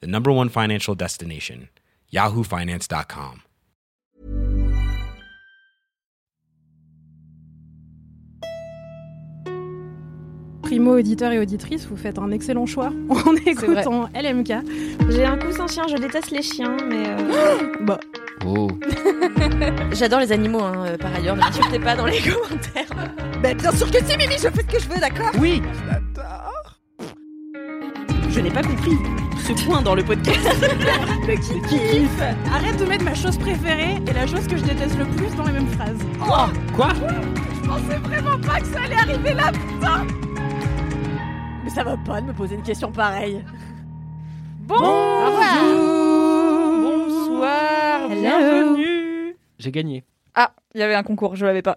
the number one financial destination, yahoofinance.com. Primo auditeur et auditrice, vous faites un excellent choix en écoutant LMK. J'ai un coussin chien, je déteste les chiens, mais. euh, Bah, Oh. J'adore les animaux, hein, euh, par ailleurs, ne m'insultez pas dans les commentaires. Bah, bien sûr que si, Mimi, je fais ce que je veux, d'accord? Oui Je n'ai pas compris ce point dans le podcast. mais qui kiffe Arrête de mettre ma chose préférée et la chose que je déteste le plus dans les mêmes phrases. Quoi Je pensais vraiment pas que ça allait arriver là Mais ça va pas de me poser une question pareille. Bonsoir Hello. Bienvenue J'ai gagné. Ah, il y avait un concours, je l'avais pas.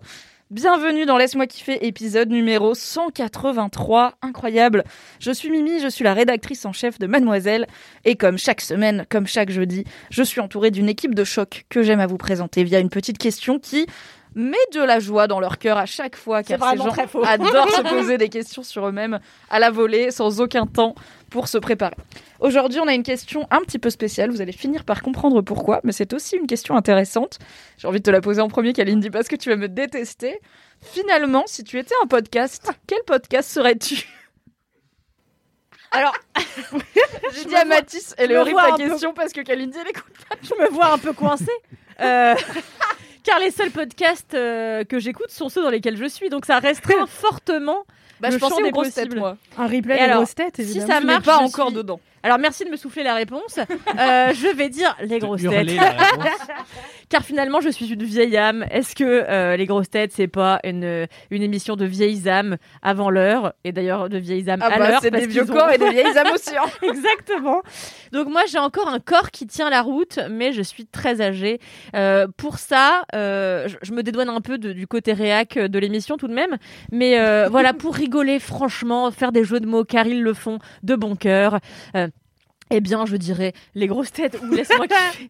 Bienvenue dans Laisse-moi kiffer, épisode numéro 183. Incroyable. Je suis Mimi, je suis la rédactrice en chef de Mademoiselle. Et comme chaque semaine, comme chaque jeudi, je suis entourée d'une équipe de choc que j'aime à vous présenter via une petite question qui met de la joie dans leur cœur à chaque fois, car ces gens très faux. adorent se poser des questions sur eux-mêmes à la volée, sans aucun temps pour se préparer. Aujourd'hui, on a une question un petit peu spéciale. Vous allez finir par comprendre pourquoi, mais c'est aussi une question intéressante. J'ai envie de te la poser en premier, Kalindi, parce que tu vas me détester. Finalement, si tu étais un podcast, quel podcast serais-tu? Alors, j'ai dit à Mathis, elle est horrible ta peu- question parce que Kalindi, elle écoute. Je me vois un peu coincée. Euh, car les seuls podcasts euh, que j'écoute sont ceux dans lesquels je suis, donc ça restreint fortement. Bah, Le je pensais champ aux des grosses têtes, possibles. moi. Un replay Et des alors, grosses têtes, si ça marche, pas je encore suis- dedans. Alors merci de me souffler la réponse. Euh, je vais dire les grosses têtes. Car finalement, je suis une vieille âme. Est-ce que euh, les grosses têtes, c'est pas une, une émission de vieilles âmes avant l'heure? Et d'ailleurs, de vieilles âmes Ah à bah, l'heure. c'est parce des vieux qu'ils ont- corps et des vieilles âmes aussi. hein. Exactement. Donc moi, j'ai encore un corps qui tient la route, mais je suis très âgée. Euh, pour ça, euh, je, je me dédouane un peu de- du côté réac de l'émission tout de même. Mais euh, voilà, pour rigoler franchement, faire des jeux de mots car ils le font de bon cœur. euh, eh bien, je dirais les grosses têtes ou laisse-moi kiffer.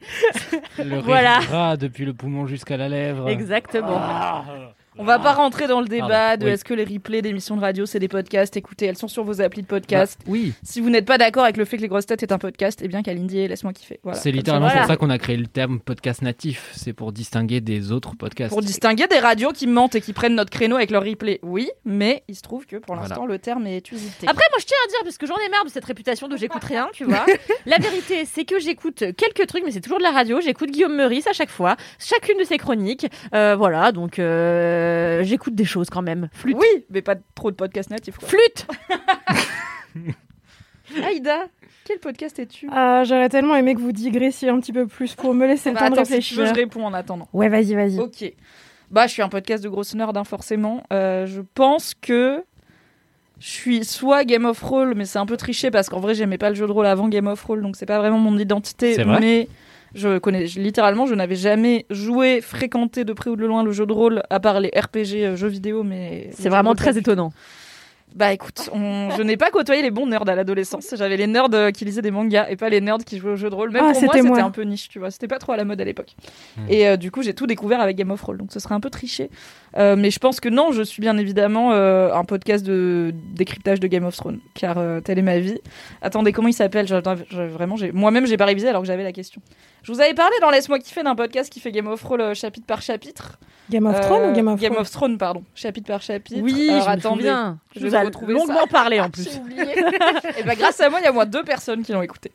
Le rire Voilà. gras depuis le poumon jusqu'à la lèvre. Exactement. Ah. On va pas rentrer dans le débat Pardon, de oui. est-ce que les replays d'émissions de radio c'est des podcasts. Écoutez, elles sont sur vos applis de podcast. Bah, oui, Si vous n'êtes pas d'accord avec le fait que les grosses têtes est un podcast, eh bien Kalindi, laisse-moi kiffer. Voilà. c'est littéralement voilà. pour ça qu'on a créé le terme podcast natif. C'est pour distinguer des autres podcasts. Pour distinguer des radios qui mentent et qui prennent notre créneau avec leur replay, oui, mais il se trouve que pour Voilà. l'instant le terme est usité. Après, moi, je tiens à dire, parce que j'en ai marre de cette réputation de j'écoute rien, tu vois. la vérité, c'est que j'écoute quelques trucs, mais c'est toujours de la radio. J'écoute Guillaume Meurice à chaque fois, chacune de ses chroniques. Euh, voilà, donc euh, j'écoute des choses quand même. Flûte. oui, mais pas trop de podcasts natifs. Quoi. Flûte Aïda, quel podcast es-tu? Ah, J'aurais tellement aimé que vous digressiez un petit peu plus pour me laisser le Bah, de attends, si tu veux, réfléchir. je réponds en attendant. Ouais, vas-y, vas-y. Ok. Bah, je suis un podcast de grosse nerd, hein, forcément. Euh, je pense que je suis soit Game of Roll, mais c'est un peu triché parce qu'en vrai, j'aimais pas le jeu de rôle avant Game of Roll, donc c'est pas vraiment mon identité. C'est vrai mais je connais, je- littéralement, je n'avais jamais joué, fréquenté de près ou de loin le jeu de rôle, à part les RPG euh, jeux vidéo, mais. C'est vraiment très étonnant. Bah écoute, on- je n'ai pas côtoyé les bons nerds à l'adolescence. J'avais les nerds euh, qui lisaient des mangas et pas les nerds qui jouaient au jeu de rôle. Même Ah, pour moi, c'était un peu niche, tu vois. C'était pas trop à la mode à l'époque. Hmm. Et euh, du coup, j'ai tout découvert avec Game of Roll. Donc ce serait un peu triché. Euh, mais je pense que non, je suis bien évidemment euh, un podcast de décryptage de Game of Thrones. Car euh, telle est ma vie. Attendez, comment il s'appelle? Vraiment, moi-même, j'ai pas révisé alors que j'avais la question. Je vous avais parlé dans Laisse-moi kiffer d'un podcast qui fait Game of Roll euh, chapitre par chapitre. Game of Thrones Euh, ou Game of Game Thrones of Thrones, pardon. Chapitre par chapitre. Oui, Alors, je attendez. souviens. je vous ai longuement ça. parlé en plus. J'ai oublié. et bah grâce à moi, il y a au moins deux personnes qui l'ont écouté.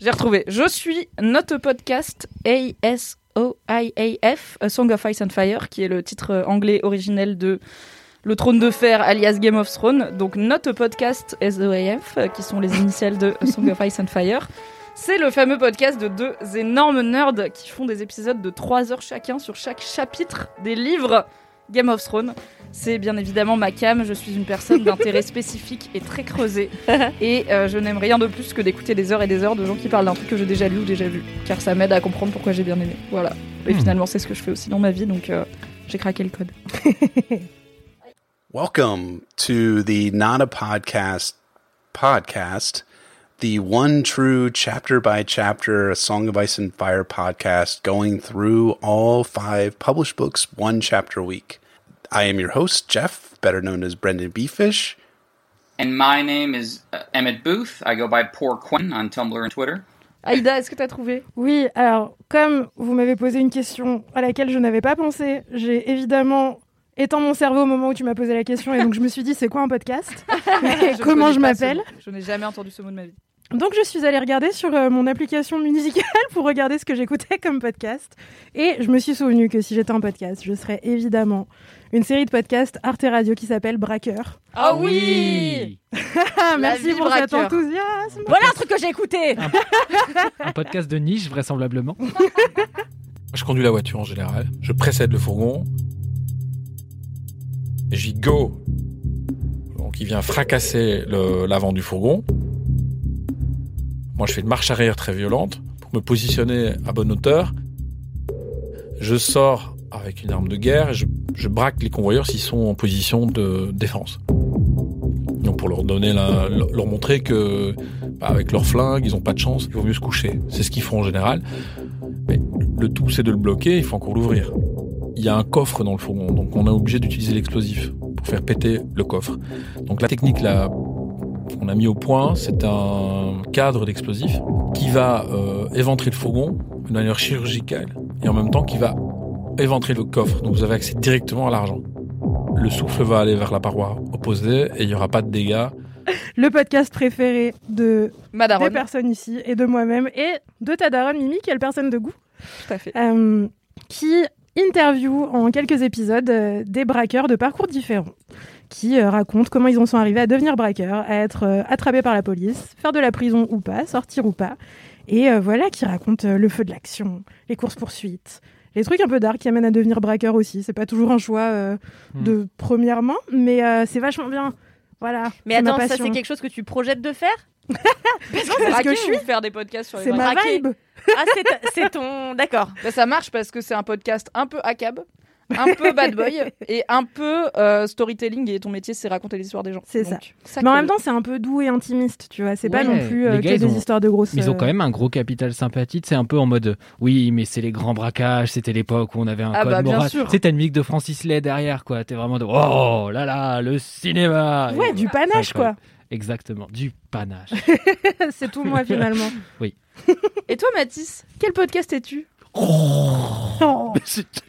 J'ai retrouvé. Je suis Not a Podcast A-S-O-I-A-F, A Song of Ice and Fire, qui est le titre euh, anglais originel de Le Trône de Fer, alias Game of Thrones. Donc Not a Podcast S-O-A-F, euh, qui sont les initiales de Song of Ice and Fire. C'est le fameux podcast de deux énormes nerds qui font des épisodes de 3 heures chacun sur chaque chapitre des livres Game of Thrones. C'est bien évidemment ma cam, je suis une personne d'intérêt spécifique et très creusé. Et euh, je n'aime rien de plus que d'écouter des heures et des heures de gens qui parlent d'un truc que j'ai déjà lu ou déjà vu. Car ça m'aide à comprendre pourquoi j'ai bien aimé. Voilà. Et Hmm. finalement, c'est ce que je fais aussi dans ma vie, donc euh, j'ai craqué le code. Welcome to the Not a Podcast podcast, the one true chapter by chapter A Song of Ice and Fire podcast going through all five published books one chapter a week. I am your host, Jeff, better known as Brendan Beefish. And my name is uh, Emmett Booth. I go by Poor Quinn on Tumblr and Twitter. Aïda, est-ce que t'as trouvé? Oui, alors, comme vous m'avez posé une question à laquelle je n'avais pas pensé, j'ai évidemment éteint mon cerveau au moment où tu m'as posé la question et donc je me suis dit c'est quoi un podcast? Et Je Comment je m'appelle? Je n'ai jamais entendu ce mot de ma vie. Donc je suis allée regarder sur euh, mon application musicale pour regarder ce que j'écoutais comme podcast et je me suis souvenu que si j'étais un podcast, je serais évidemment une série de podcasts Arte Radio qui s'appelle Braqueur. Ah oui Ah, La merci pour cet enthousiasme. Voilà un truc que j'ai écouté. Un podcast de niche, vraisemblablement. Je conduis la voiture en général. Je précède le fourgon. J'y go. Donc il vient fracasser l'avant du fourgon. Moi je fais une marche arrière très violente pour me positionner à bonne hauteur. Je sors avec une arme de guerre et je, braque les convoyeurs s'ils sont en position de défense. Donc pour leur donner la- leur montrer que bah, avec leur flingue ils ont pas de chance, il vaut mieux se coucher. C'est ce qu'ils font en général. Mais le tout, c'est de le bloquer, il faut encore l'ouvrir. Il y a un coffre dans le fourgon, donc on est obligé d'utiliser l'explosif pour faire péter le coffre. Donc la technique là qu'on a mis au point, c'est un cadre d'explosif qui va euh, éventrer le fourgon de manière chirurgicale et en même temps qui va éventrer le coffre. Donc vous avez accès directement à l'argent. Le souffle va aller vers la paroi opposée et il n'y aura pas de dégâts. Le podcast préféré de des Madaron, personnes ici et de moi-même et de ta daronne Mimi, quelle personne de goût, tout à fait. euh, qui interview en quelques épisodes euh, des braqueurs de parcours différents, qui euh, racontent comment ils en sont arrivés à devenir braqueurs, à être euh, attrapés par la police, faire de la prison ou pas, sortir ou pas, et euh, voilà, qui racontent euh, le feu de l'action, les courses-poursuites. Les trucs un peu dark qui amènent à devenir braqueur aussi. C'est pas toujours un choix euh, Hmm. de première main, mais euh, c'est vachement bien. Voilà. Mais attends, ça c'est quelque chose que tu projettes de faire? Parce Braquer que je suis. faire des podcasts sur les C'est ma vibe. Ah, c'est ton. D'accord. Bah, ça marche parce que c'est un podcast un peu ACAB, un peu bad boy et un peu euh, storytelling et ton métier c'est raconter l'histoire des gens. C'est ça. Mais en même temps, c'est un peu doux et intimiste, tu vois. C'est pas Ouais, non plus euh, que des ont- histoires de grosses. Mais ils ont euh, quand même un gros capital sympathie. C'est un peu en mode oui, mais c'est les grands braquages. C'était l'époque où on avait un Ah code bah, bien moral. t'as une musique de Francis Lay derrière, quoi. T'es vraiment de oh là là, le cinéma. Ouais, Et du voilà, panache, c'est quoi. Exactement, du panache. c'est tout moi finalement. Et toi Mathis, quel podcast es-tu? Oh.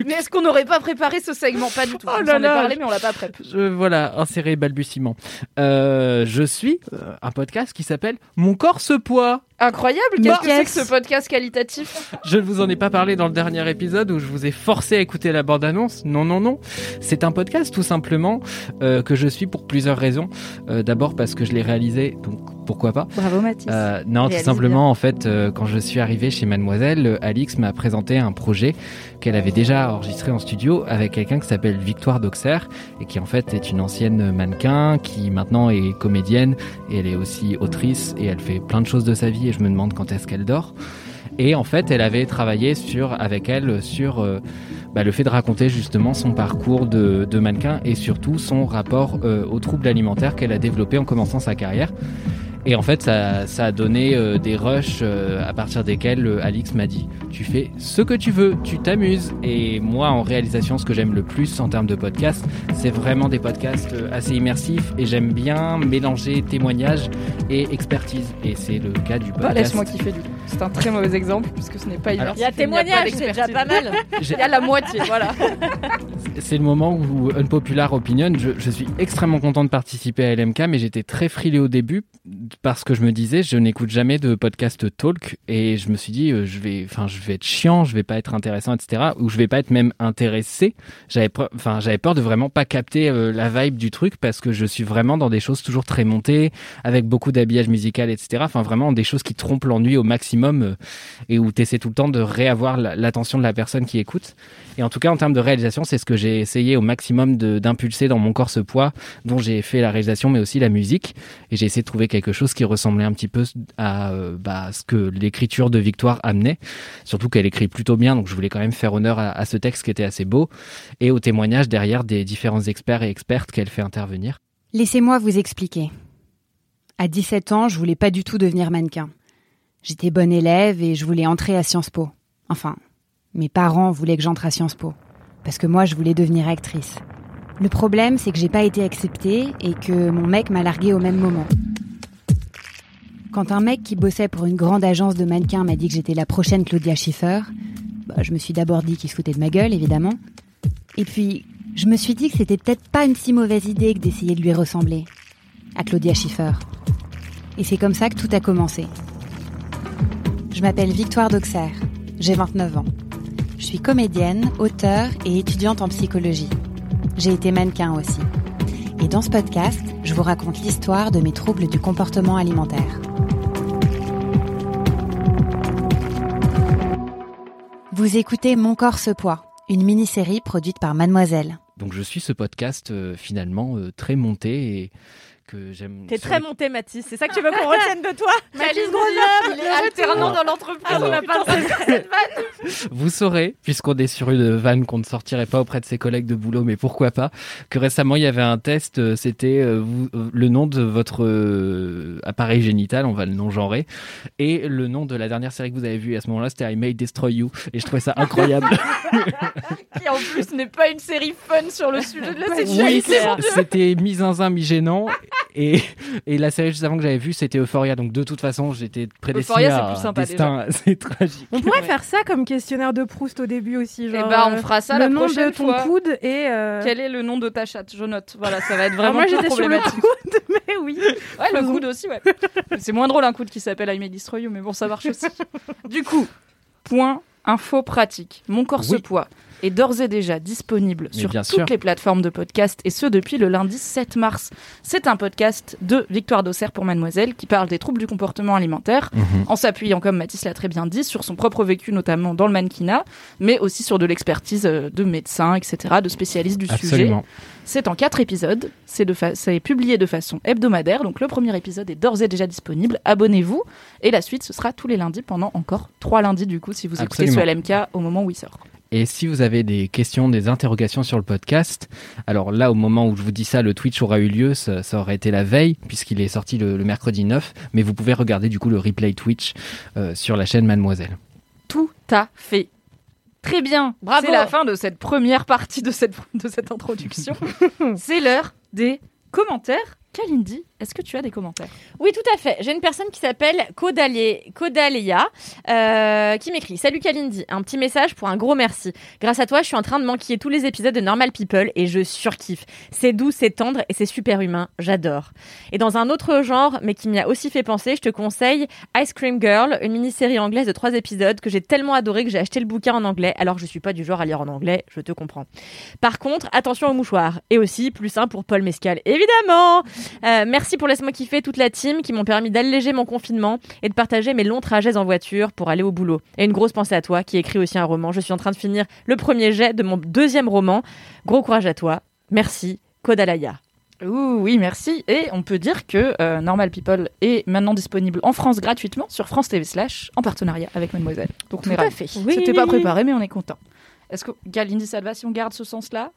Mais est-ce qu'on n'aurait pas préparé ce segment Pas du tout. Oh on là est là. parlé mais on l'a pas. Je, voilà, inséré balbutiement. Euh, je suis euh, un podcast qui s'appelle Mon corps se poids. Incroyable, qu'est-ce que c'est que ce podcast qualitatif Je ne vous en ai pas parlé dans le dernier épisode où je vous ai forcé à écouter la bande-annonce. Non, non, non. C'est un podcast tout simplement euh, que je suis pour plusieurs raisons. D'abord parce que je l'ai réalisé, donc pourquoi pas. Bravo Mathis. Euh, non, tout simplement, en fait, euh, quand je suis arrivé chez Mademoiselle, euh, Alix m'a présenté un projet qu'elle avait déjà enregistré en studio avec quelqu'un qui s'appelle Victoire d'Auxerre et qui en fait est une ancienne mannequin qui maintenant est comédienne et elle est aussi autrice et elle fait plein de choses de sa vie et je me demande quand est-ce qu'elle dort. Et en fait, elle avait travaillé sur, avec elle sur euh, bah, le fait de raconter justement son parcours de, de mannequin et surtout son rapport euh, aux troubles alimentaires qu'elle a développé en commençant sa carrière. Et en fait, ça, ça a donné euh, des rushs euh, à partir desquels euh, Alix m'a dit Tu fais ce que tu veux, tu t'amuses. Et moi, en réalisation, ce que j'aime le plus en termes de podcast, c'est vraiment des podcasts euh, assez immersifs. Et j'aime bien mélanger témoignage et expertise. Et c'est le cas du Bah, podcast. laisse-moi kiffer du coup. C'est un très mauvais exemple puisque ce n'est pas Alors, Il y a immersif, témoignage, c'est déjà pas mal. Il y a la moitié, voilà. C'est le moment où Unpopular Opinion, je, je suis extrêmement content de participer à LMK, mais j'étais très frilé au début parce que je me disais, je n'écoute jamais de podcast talk et je me suis dit, euh, je vais, enfin, je vais être chiant, je vais pas être intéressant, etc. Ou je vais pas être même intéressé. J'avais, enfin, j'avais peur de vraiment pas capter euh, la vibe du truc parce que je suis vraiment dans des choses toujours très montées, avec beaucoup d'habillage musical, etc. Enfin, vraiment des choses qui trompent l'ennui au maximum. euh, et où tu essaies tout le temps de réavoir la- l'attention de la personne qui écoute. Et en tout cas, en termes de réalisation, c'est ce que j'ai essayé au maximum d'impulser dans mon corps ce poids, dont j'ai fait la réalisation, mais aussi la musique. Et j'ai essayé de trouver quelque chose qui ressemblait un petit peu à euh, bah, ce que l'écriture de Victoire amenait. Surtout qu'elle écrit plutôt bien, donc je voulais quand même faire honneur à, à ce texte qui était assez beau et aux témoignages derrière des différents experts et expertes qu'elle fait intervenir. Laissez-moi vous expliquer. À 17 ans, je voulais pas du tout devenir mannequin. J'étais bonne élève et je voulais entrer à Sciences Po. Enfin, mes parents voulaient que j'entre à Sciences Po. Parce que moi, je voulais devenir actrice. Le problème, c'est que j'ai pas été acceptée et que mon mec m'a larguée au même moment. Quand un mec qui bossait pour une grande agence de mannequins m'a dit que j'étais la prochaine Claudia Schiffer, bah, je me suis d'abord dit qu'il se foutait de ma gueule, évidemment. Et puis, je me suis dit que c'était peut-être pas une si mauvaise idée que d'essayer de lui ressembler. À Claudia Schiffer. Et c'est comme ça que tout a commencé. Je m'appelle Victoire d'Auxerre. J'ai 29 ans. Je suis comédienne, auteure et étudiante en psychologie. J'ai été mannequin aussi. Et dans ce podcast, je vous raconte l'histoire de mes troubles du comportement alimentaire. Vous écoutez Mon corps ce poids, une mini-série produite par Mademoiselle. Donc je suis ce podcast euh, finalement euh, très monté et que j'aime. T'es très monté, Mathis. C'est ça que tu veux qu'on retienne de toi Mathis Grenoble, Il est alternant dans l'entreprise. Alors- on n'a pas cette vanne. Vous saurez, puisqu'on est sur une vanne qu'on ne sortirait pas auprès de ses collègues de boulot, mais pourquoi pas, que récemment il y avait un test, euh, c'était euh, euh, le nom de votre euh, appareil génital, on va le non-genrer, et le nom de la dernière série que vous avez vue et à ce moment-là, c'était I May Destroy You, et je trouvais ça incroyable. Qui en plus n'est pas une série fun sur le sujet de la oui, sexualité. Dieu. c'était mi-zinzin, mi-gênant, et, et la série juste avant que j'avais vue, c'était Euphoria, donc de toute façon, j'étais prédestiné Euphoria, c'est à plus sympa, destin assez tragique. On pourrait Ouais. faire ça comme questionnaire de Proust au début aussi. Eh Genre, bah, on euh, fera ça le la nom prochaine de ton fois. coude et. euh, Quel est le nom de ta chatte Je note. Voilà, ça va être alors vraiment moi j'étais sur le coude, mais oui. Ouais, le coude aussi, ouais. C'est moins drôle un coude qui s'appelle I May Destroy You, mais bon, ça marche aussi. Du coup, point info pratique. Mon corps se poids est d'ores et déjà disponible Mais sur toutes sûr. les plateformes de podcast et ce depuis le lundi 7 mars. C'est un podcast de Victoire d'Auxerre pour Mademoiselle qui parle des troubles du comportement alimentaire Mhm. en s'appuyant, comme Mathis l'a très bien dit, sur son propre vécu, notamment dans le mannequinat, mais aussi sur de l'expertise euh, de médecins, etc., de spécialistes du sujet. C'est en quatre épisodes. C'est c'est publié de façon hebdomadaire. Donc le premier épisode est d'ores et déjà disponible. Abonnez-vous. Et la suite, ce sera tous les lundis pendant encore trois lundis du coup, si vous écoutez Absolument. ce LMK au moment où il sort. Et si vous avez des questions, des interrogations sur le podcast, alors là, au moment où je vous dis ça, le Twitch aura eu lieu, ça, ça aurait été la veille, puisqu'il est sorti le, le mercredi 9, mais vous pouvez regarder du coup le replay Twitch euh, sur la chaîne Mademoiselle. Tout à fait. Très bien. Bravo. C'est la fin de cette première partie de cette, de cette introduction. C'est l'heure des commentaires. Kalindi, est-ce que tu as des commentaires Oui, tout à fait. J'ai une personne qui s'appelle Kodalia euh, qui m'écrit Salut Kalindi, un petit message pour un gros merci. Grâce à toi, je suis en train de manquer tous les épisodes de Normal People et je surkiffe. C'est doux, c'est tendre et c'est super humain. J'adore. Et dans un autre genre, mais qui m'y a aussi fait penser, je te conseille Ice Cream Girl, une mini-série anglaise de trois épisodes que j'ai tellement adoré que j'ai acheté le bouquin en anglais. Alors je suis pas du genre à lire en anglais, je te comprends. Par contre, attention aux mouchoirs. Et aussi, plus un pour Paul Mescal, évidemment Euh, Merci pour Laisse-moi kiffer toute la team qui m'ont permis d'alléger mon confinement et de partager mes longs trajets en voiture pour aller au boulot. Et une grosse pensée à toi qui écrit aussi un roman. Je suis en train de finir le premier jet de mon deuxième roman. Gros courage à toi. Merci, Kodalaya. Ouh, oui, merci. Et on peut dire que euh, Normal People est maintenant disponible en France gratuitement sur France TV Slash en partenariat avec Mademoiselle. Donc on est ravis. fait. C'était pas préparé, mais on est content. Est-ce que Galindi, ça te va si on garde ce sens-là?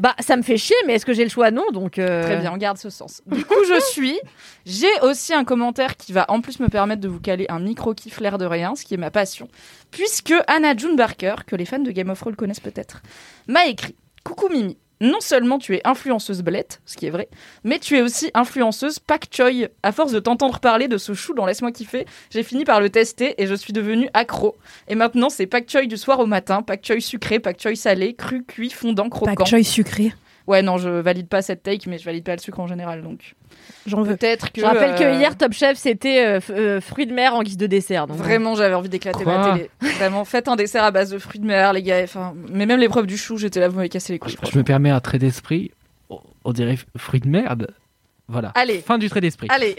Bah, ça me fait chier, mais est-ce que j'ai le choix? Non, donc. euh, Très bien, on garde ce sens. Du coup, je suis. J'ai aussi un commentaire qui va en plus me permettre de vous caler un micro kiff l'air de rien, ce qui est ma passion. Puisque Anna June Barker, que les fans de Game of Thrones connaissent peut-être, m'a écrit Coucou Mimi. Non seulement tu es influenceuse blette, ce qui est vrai, mais tu es aussi influenceuse pak choi. À force de t'entendre parler de ce chou dans Laisse-moi kiffer, j'ai fini par le tester et je suis devenue accro. Et maintenant, c'est pak choi du soir au matin, pak choi sucré, pak choi salé, cru, cuit, fondant, croquant. Pak choy sucré. Ouais, non, je valide pas cette take, mais je valide pas le sucre en général, donc J'en veux. peut-être que. Je rappelle euh, que hier, Top Chef, c'était euh, euh, fruits de mer en guise de dessert. donc- Vraiment, j'avais envie d'éclater ma télé. Vraiment, faites un dessert à base de fruits de mer, les gars. Enfin, mais même l'épreuve du chou, j'étais là, vous m'avez cassé les couilles. Je me permets un trait d'esprit, on- dirait fruit de merde. Voilà. Allez. Fin du trait d'esprit. Allez.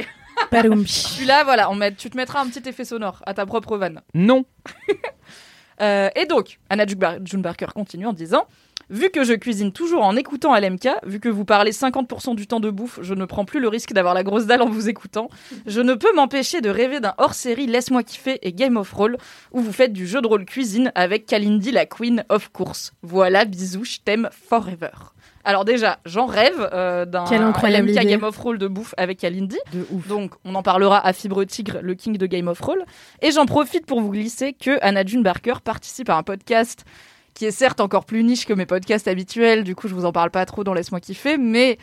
Celui-là, voilà, on met, tu te mettras un petit effet sonore à ta propre vanne. Non. Euh, et donc, Anna June Barker continue en disant Vu que je cuisine toujours en écoutant LMK, vu que vous parlez 50% du temps de bouffe, je ne prends plus le risque d'avoir la grosse dalle en vous écoutant. Je ne peux m'empêcher de rêver d'un hors-série Laisse-moi kiffer et Game of Roll où vous faites du jeu de rôle cuisine avec Kalindi, la queen of course. Voilà, bisous, je t'aime forever. Alors déjà, j'en rêve euh, d'un LMK idée. Game of Roll de bouffe avec Kalindi. De ouf. Donc, on en parlera à Fibre Tigre, le king de Game of Roll. Et j'en profite pour vous glisser que Anna June Barker participe à un podcast qui est certes encore plus niche que mes podcasts habituels. Du coup, je vous en parle pas trop dans Laisse-moi kiffer, mais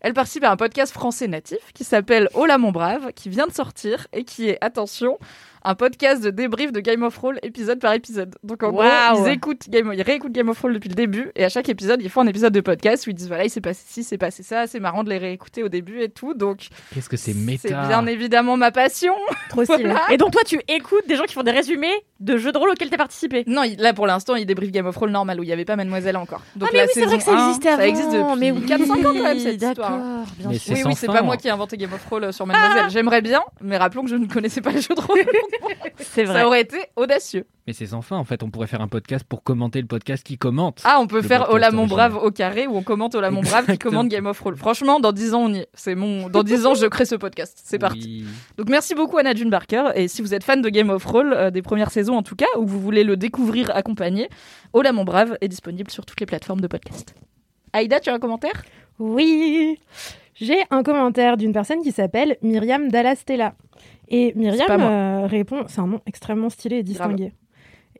elle participe à un podcast français natif qui s'appelle Hola mon brave, qui vient de sortir et qui est, attention, un podcast de débrief de Game of Roll épisode par épisode. Donc en gros, ils écoutent Game, ils réécoutent Game of Roll depuis le début et à chaque épisode, ils font un épisode de podcast où ils disent voilà, il s'est passé ci, c'est passé ça, c'est marrant de les réécouter au début et tout. Donc Qu'est-ce que c'est c'est méta bien évidemment ma passion. Trop stylé. Voilà. Et donc toi, tu écoutes des gens qui font des résumés de jeux de rôle auxquels t'as participé. Non, il- là pour l'instant, il débriefe Game of Thrones normal où il n'y avait pas Mademoiselle encore. Donc ah mais la oui, c'est vrai que ça 1, existait avant. Ça existe depuis mais oui, 4-5 ans quand même cette histoire. D'accord, bien Mais sûr. c'est Oui, oui, c'est pas moi qui ai inventé Game of Thrones sur Mademoiselle. J'aimerais bien, mais rappelons que je ne connaissais pas les jeux de rôle. C'est vrai. Ça aurait été audacieux. Mais c'est sans fin. En fait, on pourrait faire un podcast pour commenter le podcast qui commente. Ah, on peut faire Ola mon brave au carré où on commente Ola mon brave qui commande Game of Thrones. Franchement, dans 10 ans, on y est. C'est mon... Dans 10 ans, je crée ce podcast. C'est parti. Donc merci beaucoup Anna June Barker et si vous êtes fan de Game of Thrones euh, des premières saisons en tout cas ou que vous voulez le découvrir accompagné, Ola mon brave est disponible sur toutes les plateformes de podcast. Aïda, tu as un commentaire? Oui. J'ai un commentaire d'une personne qui s'appelle Myriam Dallastella. Et Myriam euh, répond, c'est un nom extrêmement stylé et distingué.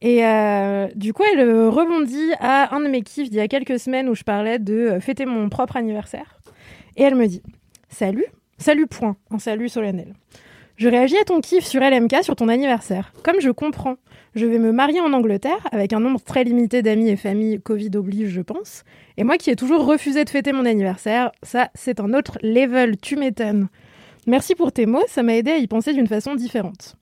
Et euh, du coup, elle euh, rebondit à un de mes kiffs d'il y a quelques semaines où je parlais de fêter mon propre anniversaire. Et elle me dit Salut, salut point, un salut solennel. Je réagis à ton kiff sur LMK sur ton anniversaire. Comme je comprends, je vais me marier en Angleterre avec un nombre très limité d'amis et familles, Covid oblige, je pense. Et moi qui ai toujours refusé de fêter mon anniversaire, ça, c'est un autre level, tu m'étonnes. Merci pour tes mots, ça m'a aidé à y penser d'une façon différente.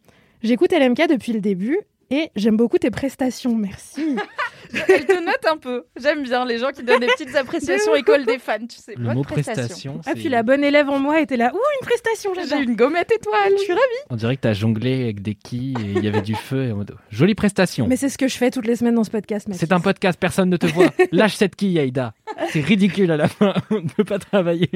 J'écoute LMK depuis le début et j'aime beaucoup tes prestations, merci. Elle te note un peu. J'aime bien les gens qui donnent des petites appréciations école des fans, tu sais. Le Bonne mot prestation. prestation. ah, puis la bonne élève en moi était là, ouh, une prestation, J'ai j'adore. une gommette étoile, je suis ravie. On dirait que t'as jonglé avec des quilles et il y avait du feu. Et Jolie prestation. Mais c'est ce que je fais toutes les semaines dans ce podcast. C'est un podcast, personne ne te voit. Lâche cette quille, Aïda. C'est ridicule à la fin. On ne peut pas travailler.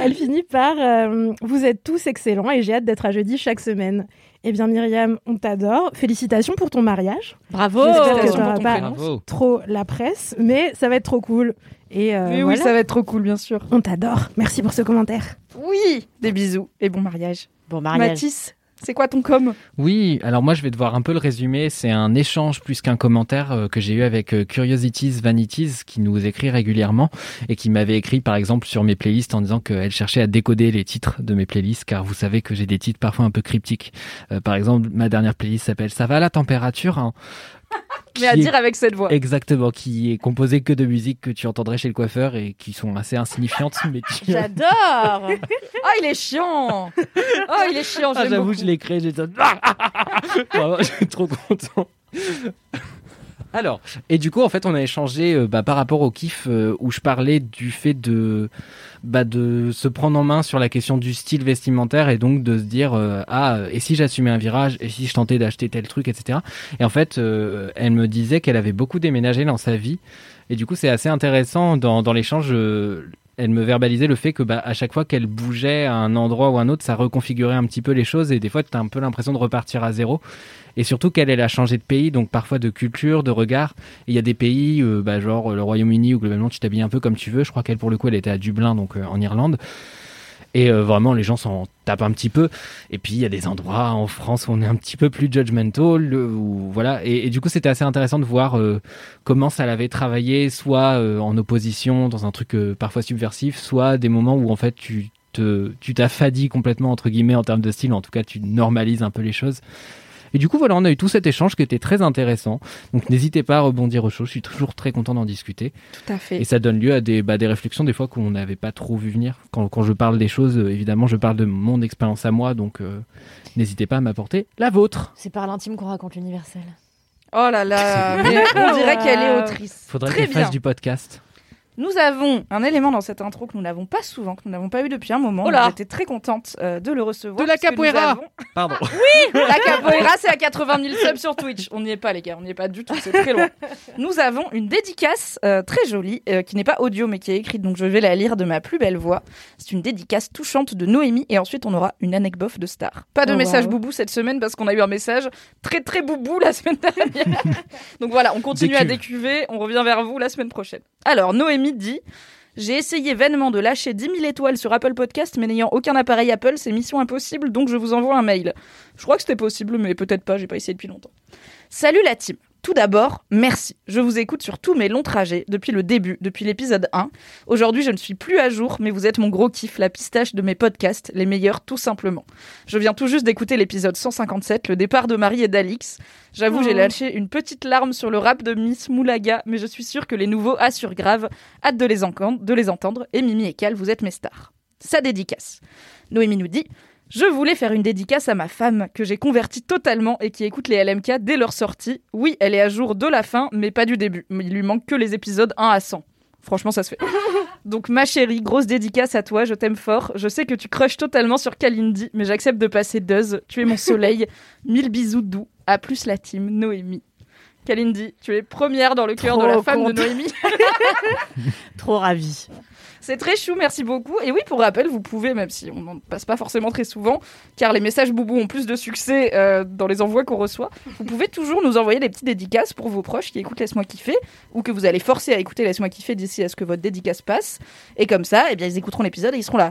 Elle finit par euh, Vous êtes tous excellents et j'ai hâte d'être à jeudi chaque semaine. Eh bien, Myriam, on t'adore. Félicitations pour ton mariage. Bravo. J'espère que pour ton pas. Bravo. trop la presse, mais ça va être trop cool. Et euh, oui, oui, voilà. ça va être trop cool, bien sûr. On t'adore. Merci pour ce commentaire. Oui, des bisous et bon mariage. Bon mariage. Mathis, c'est quoi ton com? Oui, alors moi je vais devoir un peu le résumer. C'est un échange plus qu'un commentaire euh, que j'ai eu avec euh, Curiosities Vanities qui nous écrit régulièrement et qui m'avait écrit par exemple sur mes playlists en disant qu'elle cherchait à décoder les titres de mes playlists car vous savez que j'ai des titres parfois un peu cryptiques. Euh, par exemple, ma dernière playlist s'appelle Ça va la température hein Mais à est- dire avec cette voix. Exactement, qui est composée que de musiques que tu entendrais chez le coiffeur et qui sont assez insignifiantes. Mais. J'adore. Ah, il est chiant Oh, il est chiant, Ah, j'avoue, je l'ai créé, j'étais Vraiment, je suis trop content. Alors, et du coup, en fait, on a échangé euh, bah, par rapport au kiff euh, où je parlais du fait de, bah, de se prendre en main sur la question du style vestimentaire et donc de se dire euh, ah et si j'assumais un virage et si je tentais d'acheter tel truc, etc. Et en fait, elle me disait qu'elle avait beaucoup déménagé dans sa vie et du coup, c'est assez intéressant dans, dans l'échange. Euh, elle me verbalisait le fait que bah, à chaque fois qu'elle bougeait à un endroit ou un autre, ça reconfigurait un petit peu les choses et des fois tu as un peu l'impression de repartir à zéro. Et surtout qu'elle elle a changé de pays, donc parfois de culture, de regard. Il y a des pays, euh, bah, genre le Royaume-Uni où globalement tu t'habilles un peu comme tu veux. Je crois qu'elle pour le coup elle était à Dublin, donc euh, en Irlande. Et euh, vraiment, les gens s'en tapent un petit peu. Et puis, il y a des endroits en France où on est un petit peu plus judgmental. où, voilà. Et, et du coup, c'était assez intéressant de voir euh, comment ça l'avait travaillé, soit euh, en opposition, dans un truc euh, parfois subversif, soit des moments où, en fait, tu te, tu t'affadis complètement, entre guillemets, en termes de style. En tout cas, tu normalises un peu les choses. Et du coup, voilà, on a eu tout cet échange qui était très intéressant. Donc, n'hésitez pas à rebondir aux choses. Je suis toujours très content d'en discuter. Tout à fait. Et ça donne lieu à des, bah, des réflexions des fois qu'on n'avait pas trop vu venir. Quand, quand je parle des choses, euh, évidemment, je parle de mon expérience à moi, donc euh, n'hésitez pas à m'apporter la vôtre. C'est par l'intime qu'on raconte l'universel. Oh là là, mais on dirait qu'elle est autrice. Faudrait qu'elle fasse du podcast. Nous avons un élément dans cette intro que nous n'avons pas souvent, que nous n'avons pas eu depuis un moment. Oh J'étais très contente euh, de le recevoir. De la capoeira. avons- Pardon. La capoeira, c'est à 80 000 subs sur Twitch. On n'y est pas, les gars, on n'y est pas du tout, c'est très loin. Nous avons une dédicace euh, très jolie, euh, qui n'est pas audio, mais qui est écrite, donc je vais la lire de ma plus belle voix. C'est une dédicace touchante de Noémie, et ensuite on aura une anecdote de star. Pas de Oh, message wow. boubou cette semaine, parce qu'on a eu un message très très boubou la semaine dernière. donc voilà, on continue à Décuve. décuver, on revient vers vous la semaine prochaine. Alors, Noémie dit... J'ai essayé vainement de lâcher 10 000 étoiles sur Apple Podcast, mais n'ayant aucun appareil Apple, c'est mission impossible, donc je vous envoie un mail. Je crois que c'était possible, mais peut-être pas, j'ai pas essayé depuis longtemps. Salut la team. Tout d'abord, merci. Je vous écoute sur tous mes longs trajets depuis le début, depuis l'épisode 1. Aujourd'hui, je ne suis plus à jour, mais vous êtes mon gros kiff, la pistache de mes podcasts, les meilleurs tout simplement. Je viens tout juste d'écouter l'épisode 157, le départ de Marie et d'Alix. J'avoue, j'ai Oh. lâché une petite larme sur le rap de Miss Moulaga, mais je suis sûre que les nouveaux assurent grave. Hâte de les, entendre, de les entendre. Et Mimi et Cal, vous êtes mes stars. Sa dédicace. Noémie nous dit Je voulais faire une dédicace à ma femme, que j'ai convertie totalement et qui écoute les LMK dès leur sortie. Oui, elle est à jour de la fin, mais pas du début. Il lui manque que les épisodes 1 à 100. Franchement, ça se fait. Donc, ma chérie, grosse dédicace à toi, je t'aime fort. Je sais que tu crushes totalement sur Kalindi, mais j'accepte de passer Duz. Tu es mon soleil. Mille bisous doux. À plus la team, Noémie. Kalindi, tu es première dans le cœur de la femme de. Noémie. Trop ravi. C'est très chou, merci beaucoup. Et oui, pour rappel, vous pouvez, même si on n'en passe pas forcément très souvent, car les messages boubou ont plus de succès euh, dans les envois qu'on reçoit, vous pouvez toujours nous envoyer des petites dédicaces pour vos proches qui écoutent Laisse-moi kiffer, ou que vous allez forcer à écouter Laisse-moi kiffer d'ici à ce que votre dédicace passe. Et comme ça, eh bien, ils écouteront l'épisode et ils seront là.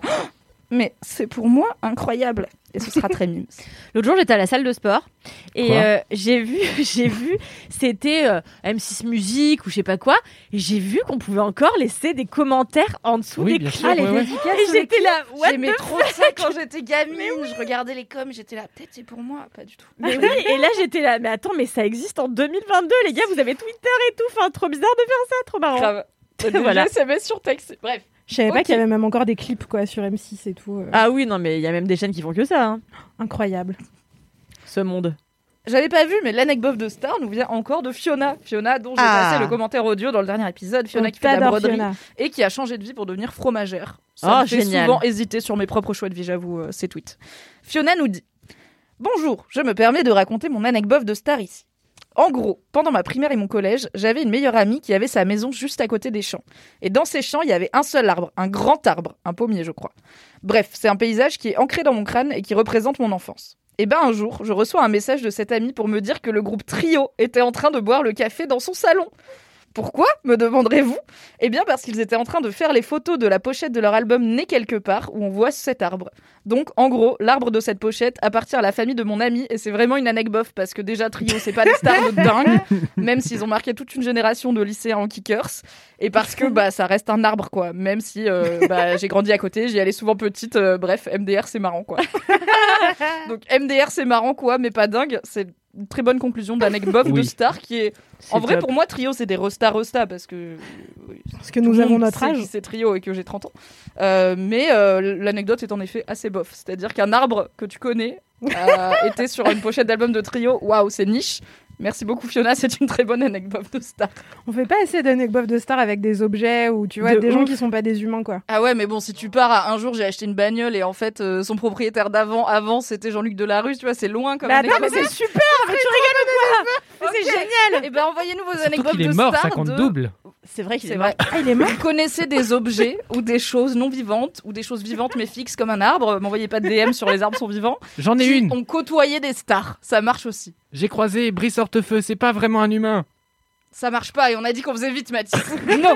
Mais c'est pour moi incroyable. Et ce sera très mime. L'autre jour, j'étais à la salle de sport et euh, j'ai vu, j'ai vu, c'était euh, M6 Musique ou je sais pas quoi. Et j'ai vu qu'on pouvait encore laisser des commentaires en dessous Oui, des clips. sûr, ouais, ouais. Et j'étais là, what J'aimais the trop ça quand j'étais gamine. Je regardais les coms, j'étais là, peut-être c'est pour moi, pas du tout. Mais oui, et là j'étais là, mais attends, mais ça existe en 2022, les gars, vous avez Twitter et tout, enfin trop bizarre de faire ça, trop marrant. Grave. Voilà. SMS sur texte. Bref. Je savais pas qu'il y avait même encore des clips quoi sur M6 et tout. euh, Ah oui, non, mais il y a même des chaînes qui font que ça, hein, Incroyable. ce monde. J'avais pas vu, mais l'anecdote de Star nous vient encore de Fiona. Fiona, dont j'ai Ah. passé le commentaire audio dans le dernier épisode. Fiona On qui fait de la broderie Fiona. et qui a changé de vie pour devenir fromagère. Ça Oh, me fait génial. souvent hésiter sur mes propres choix de vie, j'avoue, euh, ces tweets. Fiona nous dit Bonjour, je me permets de raconter mon anecdote de Star ici. En gros, pendant ma primaire et mon collège, j'avais une meilleure amie qui avait sa maison juste à côté des champs. Et dans ces champs, il y avait un seul arbre, un grand arbre, un pommier, je crois. Bref, c'est un paysage qui est ancré dans mon crâne et qui représente mon enfance. Et ben un jour, je reçois un message de cette amie pour me dire que le groupe Trio était en train de boire le café dans son salon. Pourquoi me demanderez-vous? Eh bien parce qu'ils étaient en train de faire les photos de la pochette de leur album Né quelque part où on voit cet arbre. Donc en gros, l'arbre de cette pochette appartient à la famille de mon ami et c'est vraiment une anecdote parce que déjà Trio c'est pas des stars de dingue, même s'ils ont marqué toute une génération de lycéens en kickers et parce que bah ça reste un arbre quoi, même si euh, bah, j'ai grandi à côté, j'y allais souvent petite, euh, bref MDR c'est marrant quoi. Donc MDR c'est marrant quoi, mais pas dingue, c'est très bonne conclusion d'anecdote de Oui. star qui est en vrai, pour moi, trio, c'est des resta resta parce que. Parce que nous avons notre âge. C'est trio et que j'ai 30 ans. Euh, mais euh, l'anecdote est en effet assez bof. C'est-à-dire qu'un arbre que tu connais euh, était sur une pochette d'album de trio. Waouh, c'est niche. Merci beaucoup, Fiona. C'est une très bonne anecdote de star. On fait pas assez d'anecdotes de stars avec des objets ou tu vois De des gens qui sont pas des humains quoi. Ah ouais, mais bon, si tu pars à un jour, j'ai acheté une bagnole et en fait, euh, son propriétaire d'avant, avant, c'était Jean-Luc Delarue. Tu vois, c'est loin comme Mais attends, mais anecdote. c'est super, mais tu rigoles ou quoi C'est génial. Et ben, envoyez-nous vos anecdotes qu'il est de mort, ça compte de- double. C'est vrai qu'il C'est est vrai. Ah, il est mort Vous connaissez des objets ou des choses non vivantes ou des choses vivantes mais fixes comme un arbre. M'envoyez pas de DM sur les arbres sont vivants. J'en ai Qui une. ont côtoyé des stars. Ça marche aussi. J'ai croisé Brice Hortefeux, c'est pas vraiment un humain. Ça marche pas et on a dit qu'on faisait vite, Mathis. non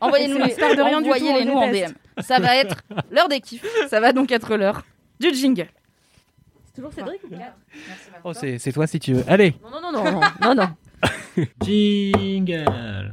Envoyez-nous les star de rien du tout, envoyez-les on nous en. DM. Ça va être l'heure des kiffs. Ça va donc être l'heure du jingle. C'est toujours Cédric ou Oh, c'est c'est toi si tu veux. Allez. Non, non, non, non, non, non. Jingle.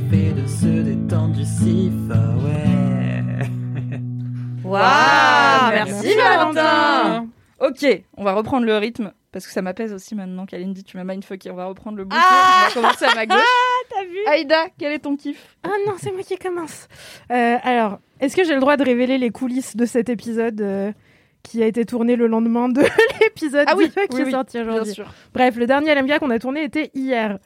fait de se détendre du sif. Ah ouais. Waouh, merci, merci Valentin. Ok, on va reprendre le rythme parce que ça m'apaise aussi maintenant. Kalindi, tu m'as mindfucké. On va reprendre le bouton. Ah on va commencer à ma gauche. T'as vu Aïda, quel est ton kiff? Ah non, c'est moi qui commence. Euh, alors, est-ce que j'ai le droit de révéler les coulisses de cet épisode euh, qui a été tourné le lendemain de l'épisode Ah oui, qui oui, est oui, sorti aujourd'hui? sûr. Bref, le dernier LMK qu'on a tourné était hier.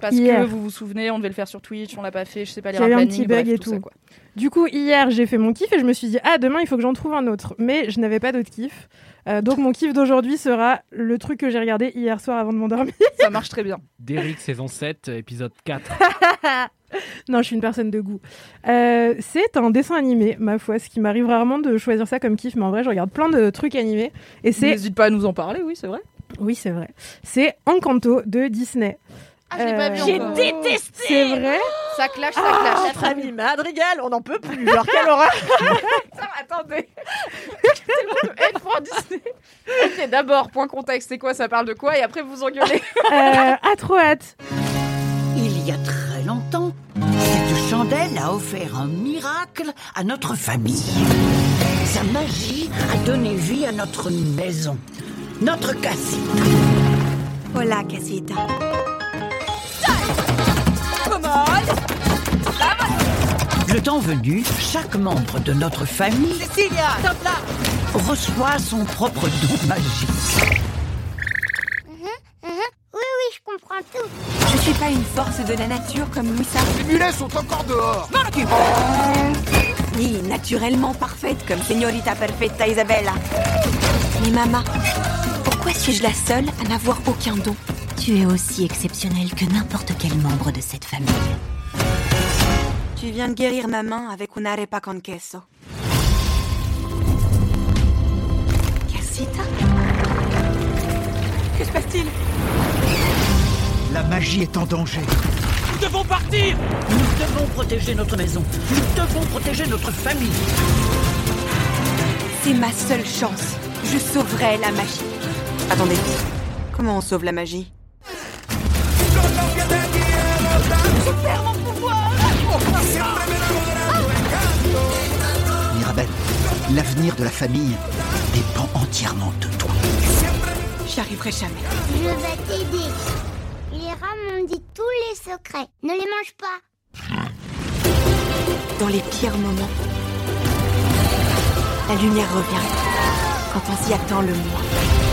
Parce Hier. que vous vous souvenez, on devait le faire sur Twitch, on l'a pas fait, je sais pas, Il lire y a eu un petit bug bref, et tout. ça, tout. quoi. Du coup, hier, j'ai fait mon kiff et je me suis dit, ah, demain, il faut que j'en trouve un autre. Mais je n'avais pas d'autre kiff. Euh, donc, mon kiff d'aujourd'hui sera le truc que j'ai regardé hier soir avant de m'endormir. Ça marche très bien. Derrick, saison 7, épisode 4. non, je suis une personne de goût. Euh, c'est un dessin animé, ma foi, ce qui m'arrive rarement de choisir ça comme kiff, mais en vrai, je regarde plein de trucs animés. Et c'est. N'hésite pas à nous en parler, oui, c'est vrai. Oui, c'est vrai. C'est Encanto de Disney. Ah, je l'ai pas vu J'ai encore. détesté C'est vrai Ça clash, ça Ah, clash. Notre ami Madrigal, on n'en peut plus. Genre, quelle horreur Putain, attendez. J'ai tellement de haine pour Disney. Ok, d'abord, point contexte, c'est quoi Ça parle de quoi Et après, vous engueulez. euh, À trop hâte. Il y a très longtemps, cette chandelle a offert un miracle à notre famille. Sa magie a donné vie à notre maison, notre casita. Hola, casita. Le temps venu, chaque membre de notre famille Cecilia, top là reçoit son propre don magique. Oui, oui, je comprends tout. Je suis pas une force de la nature comme Louisa. Les mulets sont encore dehors Ni naturellement parfaite comme Señorita Perfetta Isabella. Mais maman, pourquoi suis-je la seule à n'avoir aucun don? Tu es aussi exceptionnel que n'importe quel membre de cette famille. Tu viens de guérir ma main avec un arepa con queso. Casita? Que se passe-t-il? La magie est en danger. Nous devons partir Nous devons protéger notre maison. Nous devons protéger notre famille. C'est ma seule chance. Je sauverai la magie. Attendez, comment on sauve la magie? Je perds mon pouvoir Mirabelle, l'avenir de la famille dépend entièrement de toi. J'y arriverai jamais. Je vais t'aider. Les rats m'ont dit tous les secrets. Ne les mange pas. Dans les pires moments, la lumière revient. Quand on s'y attend le moins.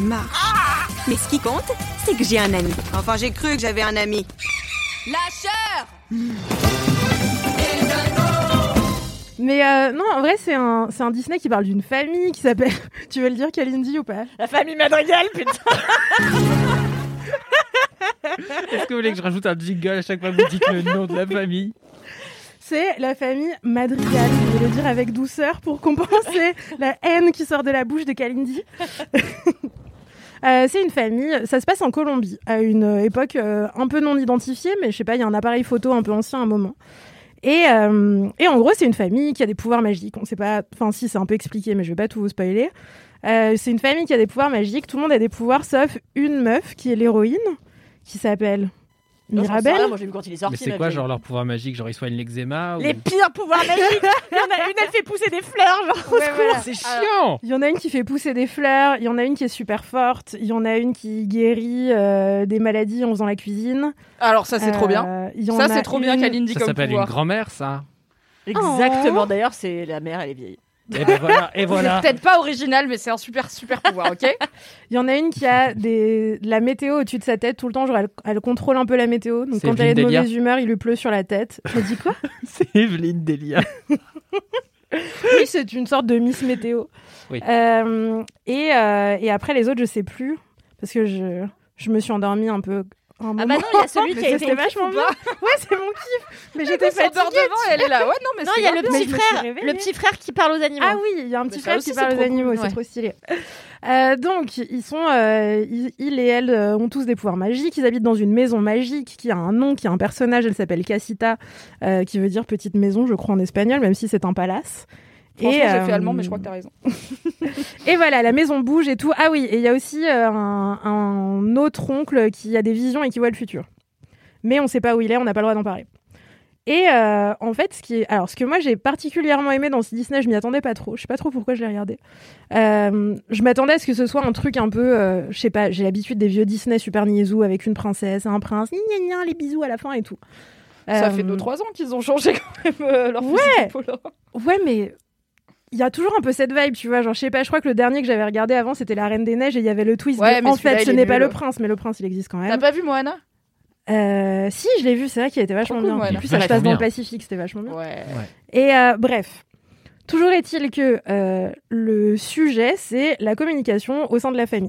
Mais ce qui compte, c'est que j'ai un ami. Enfin, j'ai cru que j'avais un ami. Lâcheur Mais euh, non, en vrai, c'est un, c'est un Disney qui parle d'une famille qui s'appelle. tu veux le dire, Kalindi, ou pas? La famille Madrigal, putain Est-ce que vous voulez que je rajoute un jingle à chaque fois que vous dites le nom de la famille? C'est la famille Madrigal. Je vais le dire avec douceur pour compenser la haine qui sort de la bouche de Kalindi. Euh, c'est une famille, ça se passe en Colombie, à une euh, époque euh, un peu non identifiée, mais je sais pas, il y a un appareil photo un peu ancien à un moment. Et, euh, et en gros, c'est une famille qui a des pouvoirs magiques. On sait pas, enfin si, c'est un peu expliqué, mais je vais pas tout vous spoiler. C'est une famille qui a des pouvoirs magiques. Tout le monde a des pouvoirs, sauf une meuf qui est l'héroïne, qui s'appelle Mirabelle. rien, Moi, j'ai vu quand il est sorti. Mais c'est quoi, genre leur pouvoir magique Genre ils soignent l'eczéma ou... Les pires pouvoirs magiques Il y en a une, elle fait pousser des fleurs, genre. au Ouais, secours. voilà. C'est chiant Il y en a une qui fait pousser des fleurs, il y en a une qui est super forte, il y en a une qui guérit euh, des maladies en faisant la cuisine. Alors, ça, c'est trop bien. Euh, il y en Ça, a c'est trop bien, une- Kalindi, Ça comme s'appelle une grand-mère, ça Exactement. D'ailleurs, c'est la mère, elle est vieille. Et ben voilà, et voilà. C'est peut-être pas original, mais c'est un super, super pouvoir, ok Il y en a une qui a des... de la météo au-dessus de sa tête tout le temps, genre elle, elle contrôle un peu la météo. Donc C'est quand elle est de Evelyne mauvaise humeur, il lui pleut sur la tête. Je dis quoi C'est Evelyne Delia. Oui, c'est une sorte de Miss Météo. Oui. Euh, et, euh, et après les autres, je sais plus parce que je, je me suis endormie un peu. Un Ah bah non, il y a celui qui a été vachement bien. Ouais, c'est mon kiff. Mais J'étais fatiguée. devant et elle est là. Ouais, non, mais Non, il y a le petit frère, le petit frère qui parle aux animaux. Ah oui, il y a un petit frère qui parle aux animaux, c'est trop stylé. Euh, donc, ils sont, euh, ils- et elle euh, ont tous des pouvoirs magiques. Ils habitent dans une maison magique qui a un nom, qui a un personnage. Elle s'appelle Casita, euh, qui veut dire petite maison, je crois en espagnol, même si c'est un palace. Franchement, Et, j'ai euh, fait allemand, mais je crois que t'as raison. Et voilà, la maison bouge et tout. Ah oui, et il y a aussi euh, un, un autre oncle qui a des visions et qui voit le futur. Mais on sait pas où il est, on n'a pas le droit d'en parler. Et euh, en fait, ce qui est, alors ce que moi j'ai particulièrement aimé dans ce Disney, je m'y attendais pas trop. Je sais pas trop pourquoi je l'ai regardé. Euh, je m'attendais à ce que ce soit un truc un peu, euh, je sais pas, j'ai l'habitude des vieux Disney super niaisous avec une princesse, un prince, gna gna gna, les bisous à la fin et tout. Ça Euh, fait 2-3 ans qu'ils ont changé quand même euh, leur Ouais. Ouais, mais il y a toujours un peu cette vibe, tu vois. Genre, je sais pas, je crois que le dernier que j'avais regardé avant, c'était La Reine des Neiges et il y avait le twist. Ouais, de, en fait, ce est n'est pas le prince, mais le prince, il existe quand même. T'as pas vu Moana? Euh, si, je l'ai vu, c'est vrai qu'il était vachement cool, bien. Moana. En plus, ça se passe dans le. Pacifique, c'était vachement bien. Ouais. Et euh, bref, toujours est-il que euh, le sujet, c'est la communication au sein de la famille.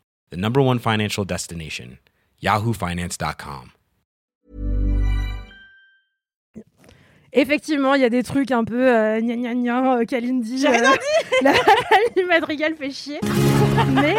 the number one financial destination, yahoofinance.com. Effectivement, il y a des trucs un peu euh, gna gna gna, euh, Kalindi. J'ai rien dit La Kalindi Madrigal fait chier. Mais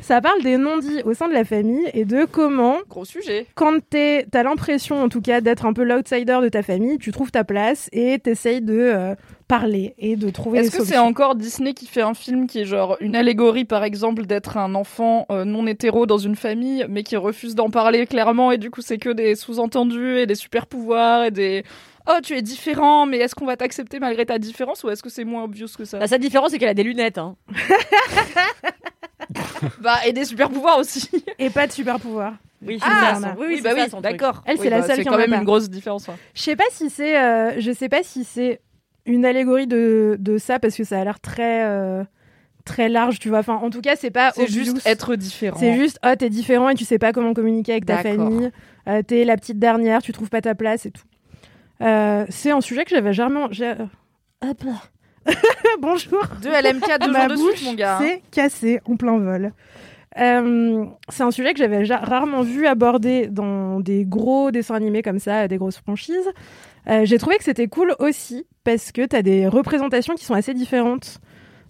ça parle des non-dits au sein de la famille et de comment, Gros sujet. quand t'es- t'as l'impression en tout cas d'être un peu l'outsider de ta famille, tu trouves ta place et t'essayes de euh, parler et de trouver des Est-ce que c'est encore Disney qui fait un film qui est genre une allégorie, par exemple, d'être un enfant euh, non hétéro dans une famille, mais qui refuse d'en parler clairement, et du coup c'est que des sous-entendus et des super pouvoirs et des oh tu es différent, mais est-ce qu'on va t'accepter malgré ta différence ou est-ce que c'est moins obvious que ça? La seule différence, c'est qu'elle a des lunettes. Hein. Bah et des super pouvoirs aussi. Et pas de super pouvoir. Oui, Ah, c'est ça, oui, oui, c'est bah ça, oui, d'accord. Elle, c'est Oui, la bah, seule C'est qui quand en a même pas. une grosse différence. ouais. Je sais pas si c'est, euh, je sais pas si c'est une allégorie de, de ça parce que ça a l'air très euh, très large, tu vois. Enfin, en tout cas, c'est pas. C'est juste être différent. C'est juste, oh, t'es différent et tu sais pas comment communiquer avec ta famille. Euh, t'es la petite dernière, tu trouves pas ta place et tout. Euh, c'est un sujet que j'avais jamais. Hop là. Bonjour. Deux LMK, deux Ma jours de bouche suite, mon gars. hein. s'est cassée en plein vol. Euh, c'est un sujet que j'avais ja- rarement vu abordé dans des gros dessins animés comme ça, des grosses franchises. Euh, J'ai trouvé que c'était cool aussi parce que tu as des représentations qui sont assez différentes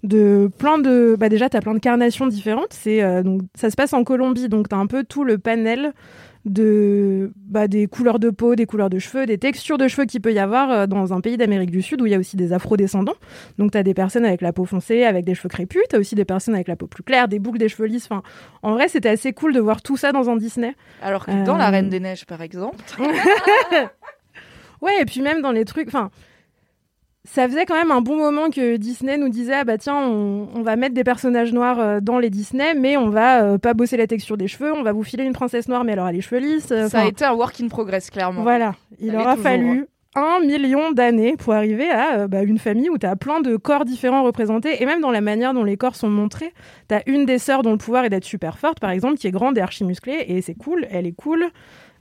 de plein de bah déjà tu as plein de carnations différentes c'est euh, donc ça se passe en Colombie donc tu as un peu tout le panel de bah, des couleurs de peau, des couleurs de cheveux, des textures de cheveux qu'il peut y avoir euh, dans un pays d'Amérique du Sud où il y a aussi des afro-descendants. Donc tu as des personnes avec la peau foncée, avec des cheveux crépus, tu as aussi des personnes avec la peau plus claire, des boucles, des cheveux lisses. Enfin, en vrai, c'était assez cool de voir tout ça dans un Disney. Alors que dans Euh, La Reine des Neiges, par exemple. Ouais, et puis même dans les trucs, enfin, ça faisait quand même un bon moment que Disney nous disait ah bah tiens, on, on va mettre des personnages noirs euh, dans les Disney, mais on va euh, pas bosser la texture des cheveux, on va vous filer une princesse noire, mais alors elle a les cheveux lisses. euh, Ça a été un work in progress, clairement. Voilà, il est aura fallu un million d'années pour arriver à euh, bah, une famille où tu as plein de corps différents représentés, et même dans la manière dont les corps sont montrés. Tu as une des sœurs dont le pouvoir est d'être super forte, par exemple, qui est grande et archi musclée, et c'est cool, elle est cool.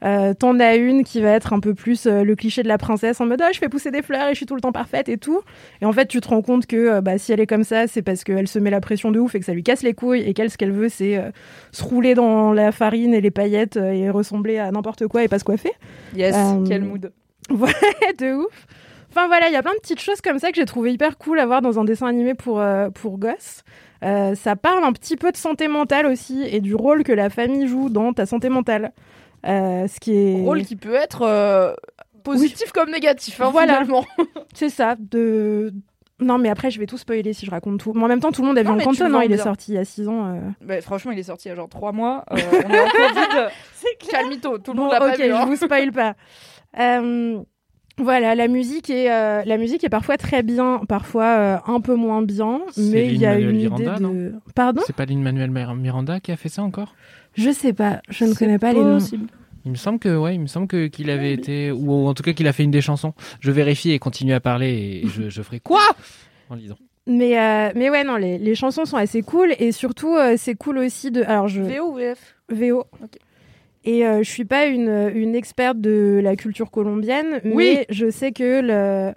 Euh, T'en as une qui va être un peu plus euh, le cliché de la princesse en mode oh, je fais pousser des fleurs et je suis tout le temps parfaite et tout. Et en fait, tu te rends compte que euh, bah, si elle est comme ça, c'est parce qu'elle se met la pression de ouf et que ça lui casse les couilles et qu'elle, ce qu'elle veut, c'est se rouler dans la farine et les paillettes et ressembler à n'importe quoi et pas se coiffer. Yes, quel mood. Ouais, de ouf. Enfin voilà, il y a plein de petites choses comme ça que j'ai trouvé hyper cool à voir dans un dessin animé pour, pour gosses. Ça parle un petit peu de santé mentale aussi et du rôle que la famille joue dans ta santé mentale. Euh, ce qui est Rôle qui peut être euh, positif comme négatif, hein, Voilà. finalement. c'est ça de non mais après je vais tout spoiler si je raconte tout mais en même temps tout le monde a vu Encanto non vends il est sorti il y a 6 ans euh. Bah, franchement, il est sorti il y a genre 3 mois. Euh, on est en Covid. Calmito, tout le Bon, monde l'a pas ok, vu. hein. je vous spoil pas. Euh, voilà, la musique est euh, la musique est parfois très bien, parfois euh, un peu moins bien, mais il y a une idée Miranda, de. Pardon? C'est pas Lin-Manuel Mir- Miranda qui a fait ça encore? Je sais pas, je ne connais pas les noms. Il me semble que ouais, il me semble que qu'il avait été ou en tout cas qu'il a fait une des chansons. Je vérifie et continue à parler et je, je ferai quoi? En lisant. Mais euh, mais ouais non, les, les chansons sont assez cool et surtout euh, c'est cool aussi de. Alors je VO ou VF VO. Et euh, je suis pas une, une experte de la culture colombienne, Oui. mais je sais que le-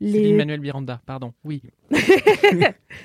les... Manuel Miranda, pardon. Oui.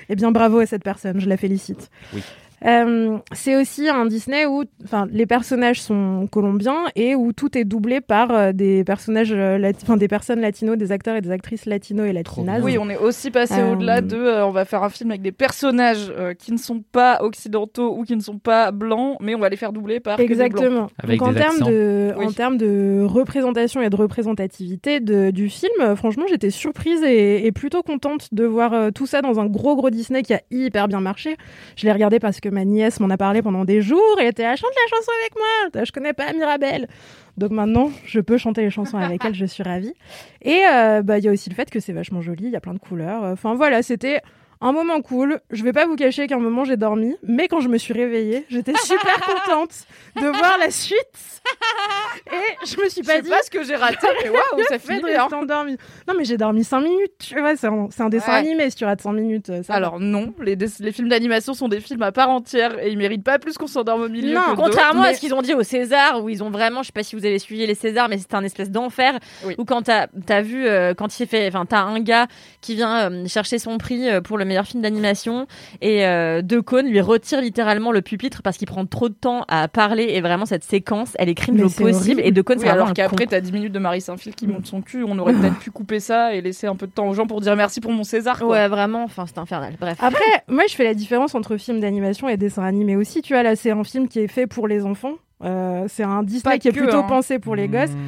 eh bien, bravo à cette personne, je la félicite. Oui. Euh, c'est aussi un Disney où enfin, les personnages sont colombiens et où tout est doublé par euh, des personnages, euh, enfin, des personnes latinos, des acteurs et des actrices latinos et latinas. Oui, on est aussi passé Euh, au-delà de euh, on va faire un film avec des personnages euh, qui ne sont pas occidentaux ou qui ne sont pas blancs, mais on va les faire doubler par que des Exactement. blancs. Avec Donc en termes de, Oui. en termes de représentation et de représentativité de- du film, franchement, j'étais surprise et, et plutôt contente de voir euh, tout ça dans un gros gros Disney qui a hyper bien marché. Je l'ai regardé parce que ma nièce m'en a parlé pendant des jours et elle était à chante la chanson avec moi. Je connais pas Mirabelle. Donc maintenant, je peux chanter les chansons avec elle, je suis ravie. Et euh, bah, il y a aussi le fait que c'est vachement joli, il y a plein de couleurs. Enfin voilà, c'était un moment cool. Je vais pas vous cacher qu'à un moment j'ai dormi, mais quand je me suis réveillée, j'étais super contente de voir la suite. Et je me suis Je pas sais dit. pas ce que j'ai raté, mais waouh, ça fait bien. endormi. Non, mais j'ai dormi 5 minutes. Tu vois, c'est un, c'est un dessin Ouais. animé. Si tu rates 5 minutes, euh, va. Alors non, les, films d'animation sont des films à part entière et ils méritent pas plus qu'on s'endorme au milieu. Non, que d'autres, contrairement à ce qu'ils ont dit au César, où ils ont vraiment, je sais pas si vous avez suivi les Césars, mais c'était un espèce d'enfer. Oui. Où quand t'as as vu, euh, quand il fait, enfin, t'as un gars qui vient euh, chercher son prix euh, pour le meilleur film d'animation et euh, De Caunes lui retire littéralement le pupitre parce qu'il prend trop de temps à parler et vraiment cette séquence, elle est crime c'est possible. horrible. Et De Caunes, Oui, c'est alors qu'après t'as 10 minutes de Marie Saint-Fil qui monte son cul, on aurait peut-être pu couper ça et laisser un peu de temps aux gens pour dire merci pour mon César. quoi. Ouais, vraiment, enfin, c'est infernal. Bref. Après, moi, je fais la différence entre film d'animation et dessin animé aussi. Tu vois, là, c'est un film qui est fait pour les enfants. Euh, c'est un Disney Pas qui est plutôt hein. pensé pour les gosses. Mmh.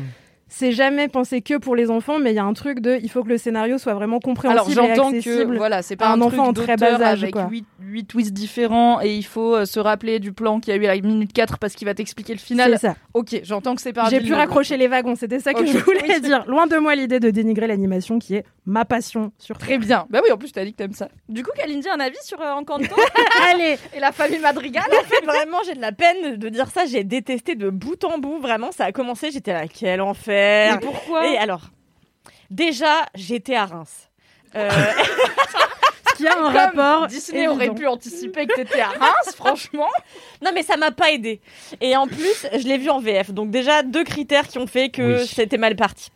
C'est jamais pensé que pour les enfants, mais il y a un truc de il faut que le scénario soit vraiment Alors compréhensible j'entends et que voilà, c'est pas un, truc enfant en très bas âge, avec quoi. 8, twists différents et il faut euh, se rappeler du plan qu'il y a eu à la minute 4 parce qu'il va t'expliquer le final. C'est ça. Ok, j'entends que c'est pas J'ai pu raccrocher les wagons, c'était ça que je voulais Oui. dire. Loin de moi l'idée de dénigrer l'animation qui est ma passion sur Très bien. Bah oui, en plus t'as dit que t'aimes ça. Du coup, Kalindi, un avis sur euh, Encanto Allez, et la famille Madrigal En fait, vraiment, j'ai de la peine de dire ça. J'ai détesté de bout en bout. Vraiment, ça a commencé. J'étais là, quel enfer. Mais pourquoi Et alors, déjà, j'étais à Reims. Euh, ce qui a un Comme rapport Disney aurait pu anticiper que t'étais à Reims, franchement. non, mais ça m'a pas aidé. Et en plus, je l'ai vu en VF. Donc déjà, deux critères qui ont fait que Oui. c'était mal parti.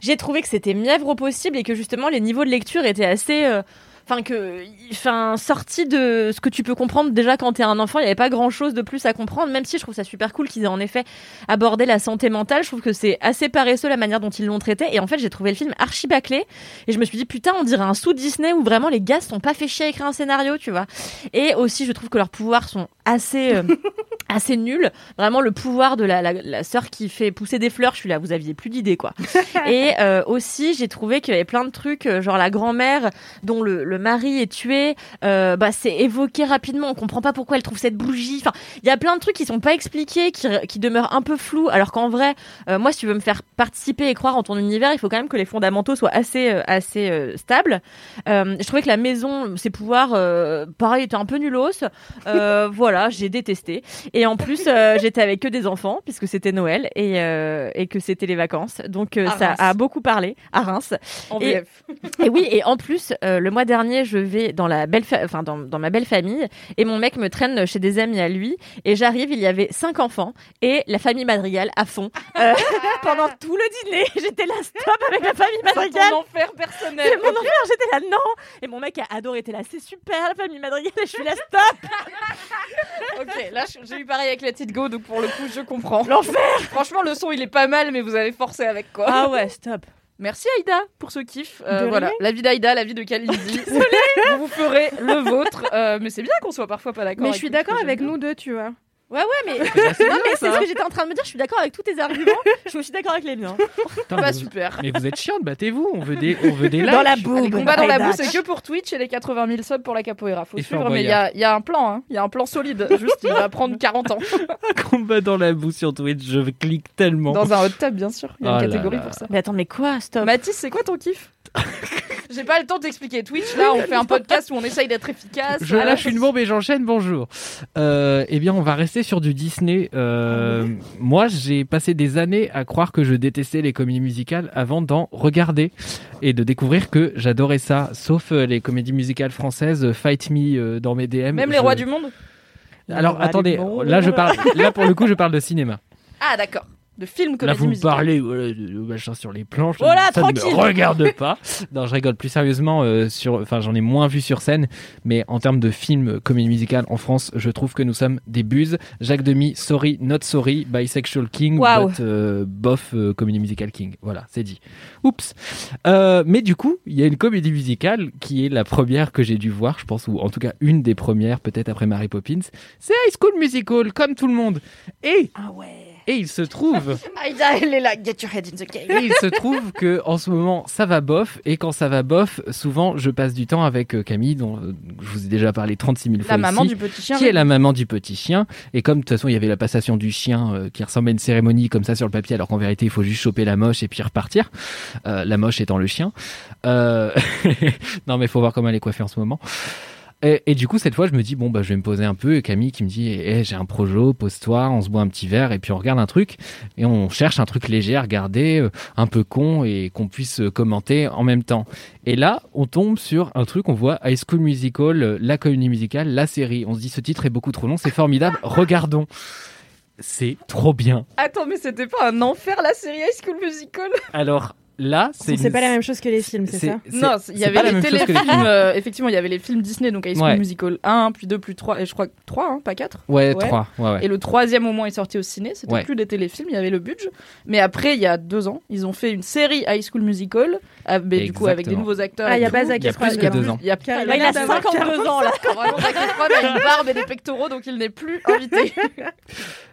J'ai trouvé que c'était mièvre au possible et que justement, les niveaux de lecture étaient assez... euh, Enfin, que, enfin, sorti de ce que tu peux comprendre déjà quand t'es un enfant, il n'y avait pas grand chose de plus à comprendre, même si je trouve ça super cool qu'ils aient en effet abordé la santé mentale. Je trouve que c'est assez paresseux la manière dont ils l'ont traité. Et en fait, j'ai trouvé le film archi bâclé. Et je me suis dit, putain, on dirait un sous Disney où vraiment les gars sont pas fait chier à écrire un scénario, tu vois. Et aussi, je trouve que leurs pouvoirs sont assez, euh, assez nuls. Vraiment, le pouvoir de la, la, la sœur qui fait pousser des fleurs, je suis là, vous aviez plus d'idées, quoi. Et euh, aussi, j'ai trouvé qu'il y avait plein de trucs, euh, genre la grand-mère dont le, le mari est tué, euh, bah, c'est évoqué rapidement. On comprend pas pourquoi elle trouve cette bougie. Enfin, il y a plein de trucs qui sont pas expliqués, qui, qui demeurent un peu flous, alors qu'en vrai, euh, moi, si tu veux me faire participer et croire en ton univers, il faut quand même que les fondamentaux soient assez, euh, assez stables. Je trouvais que la maison, ses pouvoirs, pareil, étaient un peu nulos. Voilà, j'ai détesté. Et en plus, j'étais avec que des enfants, puisque c'était Noël et, et que c'était les vacances. Donc, ça a beaucoup parlé à Reims. En Et- VF. Et oui, et en plus, le mois dernier, je vais dans la belle, enfin dans, dans ma belle famille, et mon mec me traîne chez des amis à lui, et j'arrive, il y avait cinq enfants et la famille Madrigal à fond Euh, pendant tout le dîner. J'étais là, stop avec la famille C'est Madrigal. ton enfer personnel. C'est mon enfer, j'étais là, non. Et mon mec a adoré, était là, c'est super la famille Madrigal, et je suis là, stop. Ok, là j'ai eu pareil avec Let It Go, donc pour le coup je comprends. L'enfer. Franchement, le son il est pas mal, mais vous avez forcé avec quoi. Ah ouais, stop. Merci Aïda pour ce kiff. Euh, voilà, rien. la vie d'Aïda, la vie de Kalindi. vous vous ferez le vôtre. Euh, mais c'est bien qu'on soit parfois pas d'accord. Mais je suis d'accord avec nous deux, tu vois. Ouais, ouais, mais, non, mais c'est ce que j'étais en train de me dire. Je suis d'accord avec tous tes arguments. Je suis aussi d'accord avec les miens. Putain, Pas mais vous- super. Mais vous êtes chiante, battez-vous. On veut des, on veut des Dans la likes. boue. Les combats dans la boue, c'est que pour Twitch et les 80 000 subs pour la capoeira. Faut Et suivre, Fort mais il y a, il y a un plan. hein. Il y a un plan solide. Juste, il va prendre 40 ans. Combat dans la boue sur Twitch, je clique tellement. Dans un hot tab, bien sûr. Il y a Oh une là catégorie là. pour ça. Mais attends, mais quoi, stop? Mathis, c'est quoi ton kiff? J'ai pas le temps d'expliquer Twitch. Là, on fait un podcast où on essaye d'être efficace. Je lâche une bombe et j'enchaîne, bonjour. Euh, eh bien, on va rester sur du Disney. Euh, moi, j'ai passé des années à croire que je détestais les comédies musicales avant d'en regarder et de découvrir que j'adorais ça, sauf euh, les comédies musicales françaises, Fight Me euh, dans mes DM. Même les rois du monde Alors, attendez, là, je parle, là, pour le coup, je parle de cinéma. Ah, d'accord. De films Là, comédie vous me parlez voilà, de, de machin sur les planches. Oh là, ça ne tranquille. me regarde pas. non, je rigole plus sérieusement. euh, sur, enfin, j'en ai moins vu sur scène, mais en termes de films comédie musicale en France, je trouve que nous sommes des buses. Jacques Demy, sorry, not sorry, bisexual king, Waouh. but euh, bof euh, comédie musicale king. Voilà, c'est dit. Oups. Euh, mais du coup, il y a une comédie musicale qui est la première que j'ai dû voir, je pense, ou en tout cas une des premières, peut-être après Mary Poppins. C'est High School Musical, comme tout le monde. Et et il se trouve Aïda, elle est là. Get your head in the game. et il se trouve que en ce moment ça va bof et quand ça va bof, souvent je passe du temps avec euh, Camille dont euh, je vous ai déjà parlé 36 000 fois La maman ici, du petit chien, qui oui. est la maman du petit chien et comme de toute façon il y avait la passation du chien euh, qui ressemble à une cérémonie comme ça sur le papier alors qu'en vérité il faut juste choper la moche et puis repartir, Euh, la moche étant le chien. Euh, non mais faut voir comment elle est coiffée en ce moment. Et, et du coup, cette fois, je me dis, bon, bah, je vais me poser un peu. Et Camille qui me dit, eh, j'ai un projo, pose-toi, on se boit un petit verre et puis on regarde un truc. Et on cherche un truc léger à regarder, euh, un peu con et qu'on puisse euh, commenter en même temps. Et là, on tombe sur un truc, on voit High School Musical, euh, la comédie musicale, la série. On se dit, ce titre est beaucoup trop long, c'est formidable, regardons. C'est trop bien. Attends, mais c'était pas un enfer la série High School Musical? Alors là, c'est C'est une- pas la même chose que les films, c'est ça Non, il y avait les téléfilms. films. euh, effectivement, il y avait les films Disney, donc High School Ouais. Musical 1, puis 2, puis 3, et je crois que 3, hein, pas 4. Ouais, trois, ouais, ouais. Et le troisième au moins est sorti au ciné, c'était Ouais. plus des téléfilms, il y avait le budget. Mais après, il y a deux ans, ils ont fait une série High School Musical, ah, mais du coup avec des nouveaux acteurs. Ah, il y a Zac Il y a plus que deux ans. Il y a, il a a l'air 52 ans, là. Efron a une barbe et des pectoraux, donc il n'est plus invité.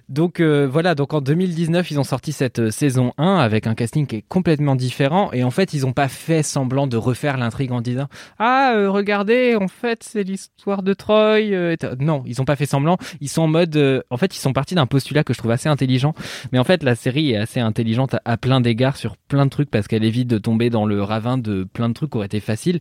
Donc euh, voilà, donc en 2019, ils ont sorti cette euh, saison 1 avec un casting qui est complètement différent. Et en fait, ils n'ont pas fait semblant de refaire l'intrigue en disant "Ah, euh, regardez, en fait, c'est l'histoire de Troy." euh, et t- non, ils n'ont pas fait semblant, ils sont en mode en fait, ils sont partis d'un postulat que je trouve assez intelligent, mais en fait, la série est assez intelligente à, à plein d'égards sur plein de trucs parce qu'elle évite de tomber dans le ravin de plein de trucs qui auraient été faciles.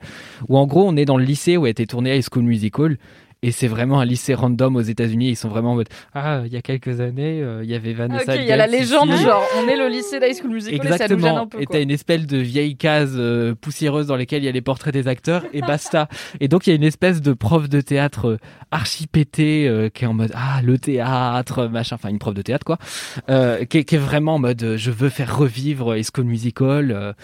Où en gros, on est dans le lycée où a été tourné High School Musical et c'est vraiment un lycée random aux États-Unis. Ils sont vraiment en mode Ah, il y a quelques années, euh, il y avait Vanessa. ok, il y a la légende, ici. genre, on est le lycée d'High School Musical et ça nous gêne Exactement. un peu. Et t'as une espèce de vieille case euh, poussiéreuse dans laquelle il y a les portraits des acteurs et basta. et donc il y a une espèce de prof de théâtre euh, archi pété euh, qui est en mode ah le théâtre machin, enfin une prof de théâtre quoi, qui, est, qui est vraiment en mode je veux faire revivre High School Musical.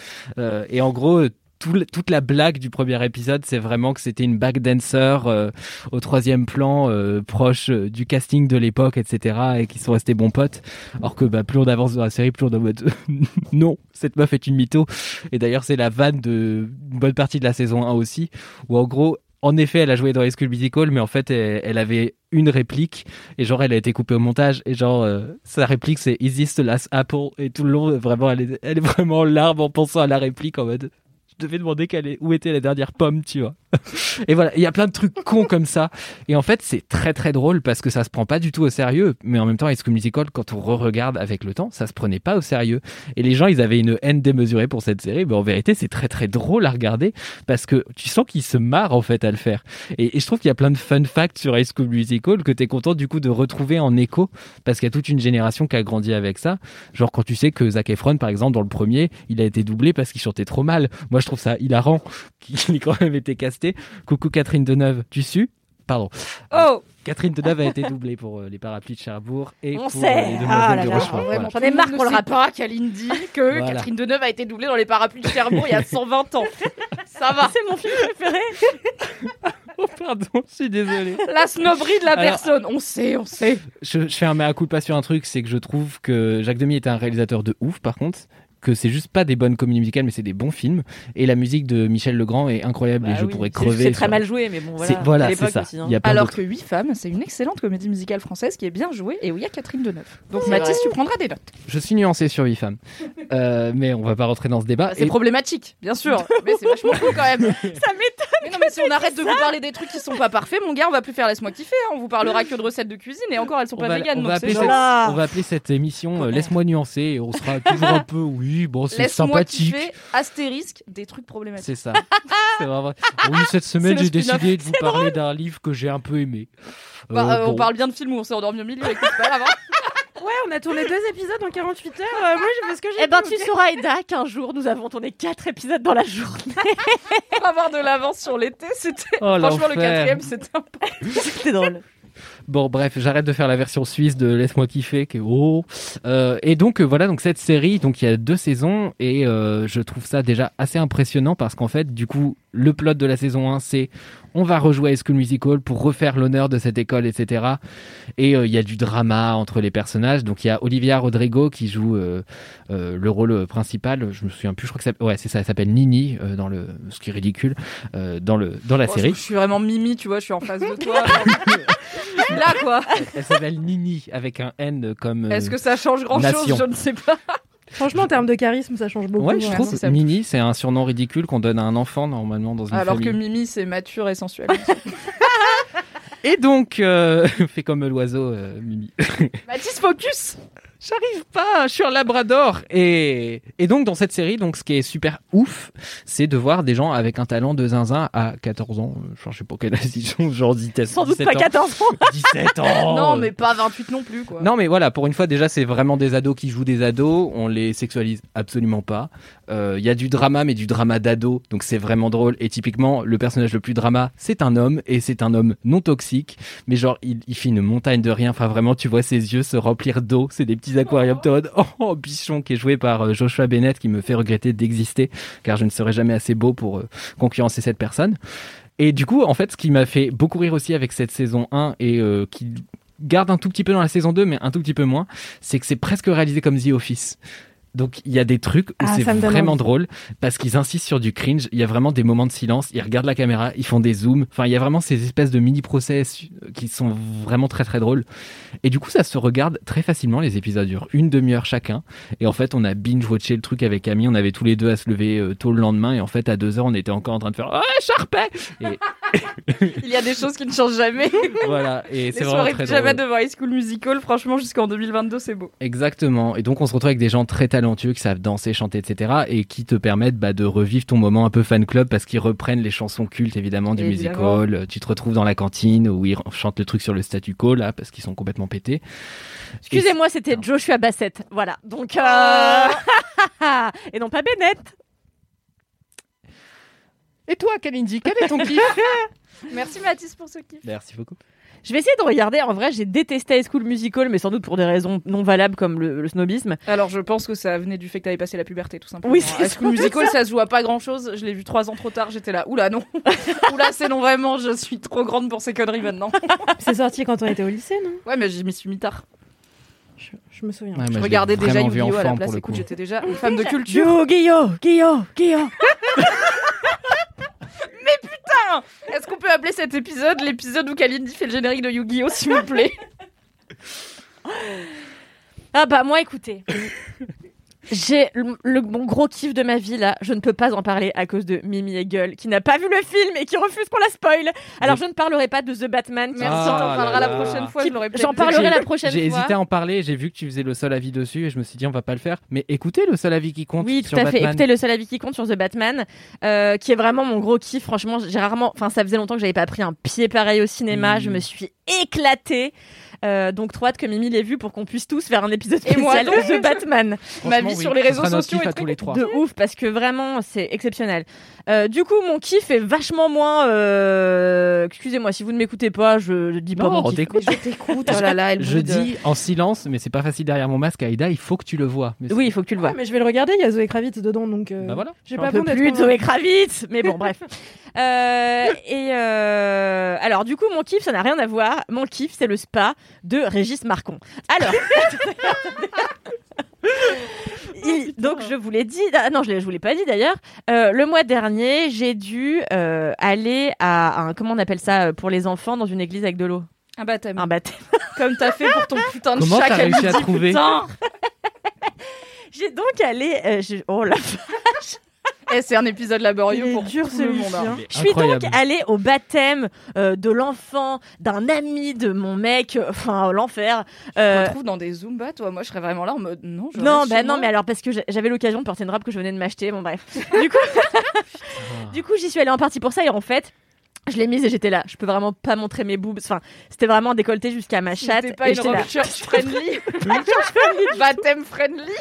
et en gros toute la blague du premier épisode, c'est vraiment que c'était une backdancer euh, au troisième plan, euh, proche euh, du casting de l'époque, etc. Et qui sont restés bons potes. Alors que bah, plus on avance dans la série, plus on est en mode non, cette meuf est une mytho. Et d'ailleurs, c'est la vanne de une bonne partie de la saison 1 aussi, où en gros, en effet, elle a joué dans High School Musical, mais en fait, elle, elle avait une réplique et genre elle a été coupée au montage et genre euh, sa réplique c'est Is this the last apple? Et tout le long vraiment elle est, elle est vraiment en larmes en pensant à la réplique en mode je devais demander où était la dernière pomme tu vois. Et voilà il y a plein de trucs cons comme ça. Et en fait c'est très très drôle parce que ça se prend pas du tout au sérieux. Mais en même temps High School Musical quand on re-regarde avec le temps ça se prenait pas au sérieux. Et les gens ils avaient une haine démesurée pour cette série. Mais en vérité c'est très très drôle à regarder parce que tu sens qu'ils se marrent en fait à le faire. Et, je trouve qu'il y a plein de fun facts sur High School Musical que t'es content du coup de retrouver en écho parce qu'il y a toute une génération qui a grandi avec ça. Genre quand tu sais que Zac Efron par exemple dans le premier il a été doublé parce qu'il chantait trop mal. Moi je trouve ça hilarant qu'il ait quand même été casté coucou Catherine Deneuve tu su pardon Oh Catherine Deneuve a été doublée pour euh, les parapluies de Cherbourg et On pour sait. euh, les demoiselles Ah là de Rochefort Vraiment, Voilà. J'en ai marre qu'on le sait rappelle. pas Kalindi que Voilà. Catherine Deneuve a été doublée dans les parapluies de Cherbourg il y a 120 ans. Ça va. C'est mon film préféré. oh pardon je suis désolé La snobberie de la Alors- personne, on sait, on sait. je, je fais un mea culpa sur un truc, c'est que je trouve que Jacques Demy est un réalisateur de ouf, par contre, que c'est juste pas des bonnes comédies musicales, mais c'est des bons films. Et la musique de Michel Legrand est incroyable et Bah je oui. pourrais crever. C'est très sur- mal joué, mais bon, voilà. C'est- voilà, c'est ça. aussi, hein. Il y a Alors que 8 femmes, c'est une excellente comédie musicale française qui est bien jouée et où il y a Catherine Deneuve. Donc Mathis, vrai. tu prendras des notes. Je suis nuancé sur 8 femmes. Euh, mais on va pas rentrer dans ce débat. C'est Et- problématique, bien sûr, mais c'est vachement cool quand même. Ça m'étonne. Mais non, mais si on arrête de vous parler des trucs qui sont pas parfaits, mon gars, on va plus faire laisse-moi kiffer. hein. On vous parlera que de recettes de cuisine et encore elles sont on pas va, véganes. on va appeler cette, on va appeler cette émission euh, Laisse-moi nuancer et on sera toujours un peu, oui, bon, c'est Laisse-moi sympathique. kiffer, astérisque, des trucs problématiques. C'est ça. c'est vraiment... Oui, cette semaine, j'ai décidé de vous parler d'un livre que j'ai un peu aimé. Bah, Euh, euh, On parle bien de film où on s'est endormi au milieu, écoute pas avant. Ouais, on a tourné deux épisodes en 48 heures. Euh, moi, je fais ce que j'ai Eh ben, tu sauras, Eda, qu'un jour, nous avons tourné 4 épisodes dans la journée. Pour avoir de l'avance sur l'été, c'était. Oh, Franchement, le quatrième, c'était un peu. C'était drôle. Bon, bref, j'arrête de faire la version suisse de Laisse-moi kiffer, qui est oh. Euh, et donc euh, voilà, donc cette série, donc il y a deux saisons et euh, je trouve ça déjà assez impressionnant parce qu'en fait, du coup, le plot de la saison 1, c'est on va rejouer High School Musical pour refaire l'honneur de cette école, etc. Et euh, il y a du drama entre les personnages. Donc il y a Olivia Rodrigo qui joue euh, euh, le rôle principal. Je me souviens plus, je crois que ça, ouais, c'est ça, elle s'appelle Nini euh, dans le, ce qui est ridicule euh, dans le dans la Oh, série. Je, je suis vraiment Mimi, tu vois, je suis en face de toi. Là, quoi. Elle s'appelle Nini avec un N comme. euh, Est-ce que ça change grand nation. chose Je ne sais pas. Franchement, en termes de charisme, ça change beaucoup. Ouais, je trouve que Nini, c'est un surnom ridicule qu'on donne à un enfant normalement dans une Alors famille. que Mimi, c'est mature et sensuel. Et donc, euh, fais comme l'oiseau, euh, Mimi. Mathis, focus J'arrive pas, je suis un labrador. Et, et donc, dans cette série, donc, ce qui est super ouf, c'est de voir des gens avec un talent de zinzin à 14 ans. Genre, je sais pas quel âge ils ont, genre 17, Sans doute 17 pas ans. 14 ans. 17 ans. Non, mais pas 28 non plus, quoi. Non, mais voilà, pour une fois, déjà, c'est vraiment des ados qui jouent des ados. On les sexualise absolument pas. Euh, Il y a du drama, mais du drama d'ado. Donc, c'est vraiment drôle. Et typiquement, le personnage le plus drama, c'est un homme. Et c'est un homme non toxique. Mais genre, il, il fait une montagne de rien. Enfin, vraiment, tu vois ses yeux se remplir d'eau. C'est des petits en mode, Oh, bichon, qui est joué par euh, Joshua Bennett, qui me fait regretter d'exister. Car je ne serai jamais assez beau pour euh, concurrencer cette personne. Et du coup, en fait, ce qui m'a fait beaucoup rire aussi avec cette saison 1 et euh, qui garde un tout petit peu dans la saison 2, mais un tout petit peu moins, c'est que c'est presque réalisé comme The Office. Donc il y a des trucs où Ah, c'est ça me donne vraiment drôle parce qu'ils insistent sur du cringe. Il y a vraiment des moments de silence. Ils regardent la caméra, ils font des zooms. Enfin, il y a vraiment ces espèces de mini process qui sont vraiment très très drôles. Et du coup, ça se regarde très facilement. Les épisodes durent une demi-heure chacun. Et en fait, on a binge watché le truc avec Camille. On avait tous les deux à se lever euh, tôt le lendemain. Et en fait, à deux heures, on était encore en train de faire Ah, Sharpay Et Il y a des choses qui ne changent jamais. voilà. Et c'est vraiment soirées très pyjama drôle. devant High School Musical, franchement, jusqu'en 2022, c'est beau. Exactement. Et donc, on se retrouve avec des gens très talentueux qui savent danser, chanter, etc. et qui te permettent bah, de revivre ton moment un peu fan club parce qu'ils reprennent les chansons cultes, évidemment, du Évidemment. musical. Tu te retrouves dans la cantine où ils chantent le truc sur le statu quo, là, parce qu'ils sont complètement pétés. Excusez-moi, c'était Joshua Bassett. Voilà. Donc. euh, Et non pas Bennett. Et toi, Kalindi, quel est ton kiff? Merci Mathis pour ce kiff. Merci beaucoup. Je vais essayer de regarder. En vrai, j'ai détesté High School Musical, mais sans doute pour des raisons non valables comme le, le snobisme. Alors, je pense que ça venait du fait que t'avais passé la puberté, tout simplement. Oui, High School. Musical, ça se joue à pas grand chose. Je l'ai vu trois ans trop tard, j'étais là. Oula, non. Oula, c'est non, vraiment, je suis trop grande pour ces conneries maintenant. C'est sorti quand on était au lycée, non? Ouais, mais j'y m'y suis mis tard. je, je me souviens. Ouais, je je regardais déjà Yu-Gi-Oh! à la place. Écoute, j'étais déjà une femme de culture. Yu-Gi-Oh! Gi-Oh! Gi-Oh! Est-ce qu'on peut appeler cet épisode l'épisode où Kalindi fait le générique de Yu-Gi-Oh, s'il vous plaît? Ah bah moi écoutez, j'ai le, le- mon gros kiff de ma vie là, je ne peux pas en parler à cause de Mimi Hegel qui n'a pas vu le film et qui refuse qu'on la spoil. Alors je ne parlerai pas de The Batman. qui Merci, Ah là. la prochaine fois, je J'en peut-être parlerai la prochaine J'ai fois. hésité à en parler, j'ai vu que tu faisais le seul avis dessus et je me suis dit on va pas le faire. Mais écoutez le seul avis qui compte Oui, tout à fait. Batman. Écoutez, le seul avis qui compte sur The Batman, euh, qui est vraiment mon gros kiff. Franchement, j'ai rarement, enfin, ça faisait longtemps que j'avais pas pris un pied pareil au cinéma. Mm. Je me suis éclatée. Euh, donc, trop hâte que Mimi l'ait vu pour qu'on puisse tous faire un épisode Et moi spécial The Batman. Ma vie oui, sur les réseaux sociaux et tous les trois. De ouf, parce que vraiment, c'est exceptionnel. Euh, du coup, mon kiff est vachement moins. euh, Excusez-moi, si vous ne m'écoutez pas, je, je dis pas Non, mon on kiff. t'écoute. Mais je t'écoute. Oh là là, elle Je dis en silence, mais c'est pas facile derrière mon masque, Aïda, il faut que tu le vois. Mais Oui, il faut que tu le vois. Ouais, mais je vais le regarder, il y a Zoé Kravitz dedans, donc. euh, Bah voilà. J'ai pas d'être plus de. Zoé Kravitz. Mais bon, bref. Euh, et euh, alors, du coup, mon kiff, ça n'a rien à voir. Mon kiff, c'est le spa de Régis Marcon. Alors. il- donc, je vous l'ai dit. Ah, non, je ne vous l'ai pas dit d'ailleurs. Euh, le mois dernier, j'ai dû euh, aller à un. Comment on appelle ça euh, pour les enfants dans une église avec de l'eau Un baptême. Un baptême. Comme t'as fait pour ton putain de Comment chat t'as réussi à trouver. J'ai donc allé. euh, je- Oh la C'est un épisode laborieux pour dur, tout le monde. hein. hein. Je suis donc allée au baptême euh, de l'enfant d'un ami de mon mec, euh, enfin l'enfer. On Euh, te trouve dans des Zumba, toi. Moi, je serais vraiment là en mode non. Je non, bah non, moi. mais alors parce que j'a- j'avais l'occasion de porter une robe que je venais de m'acheter. Bon bref. Du coup, du coup, j'y suis allée en partie pour ça et en fait. Je l'ai mise et j'étais là. Je peux vraiment pas montrer mes boobs. Enfin, c'était vraiment décolleté jusqu'à ma chatte. C'était pas et une j'étais robe là. church friendly. Pas church friendly. Baptême friendly.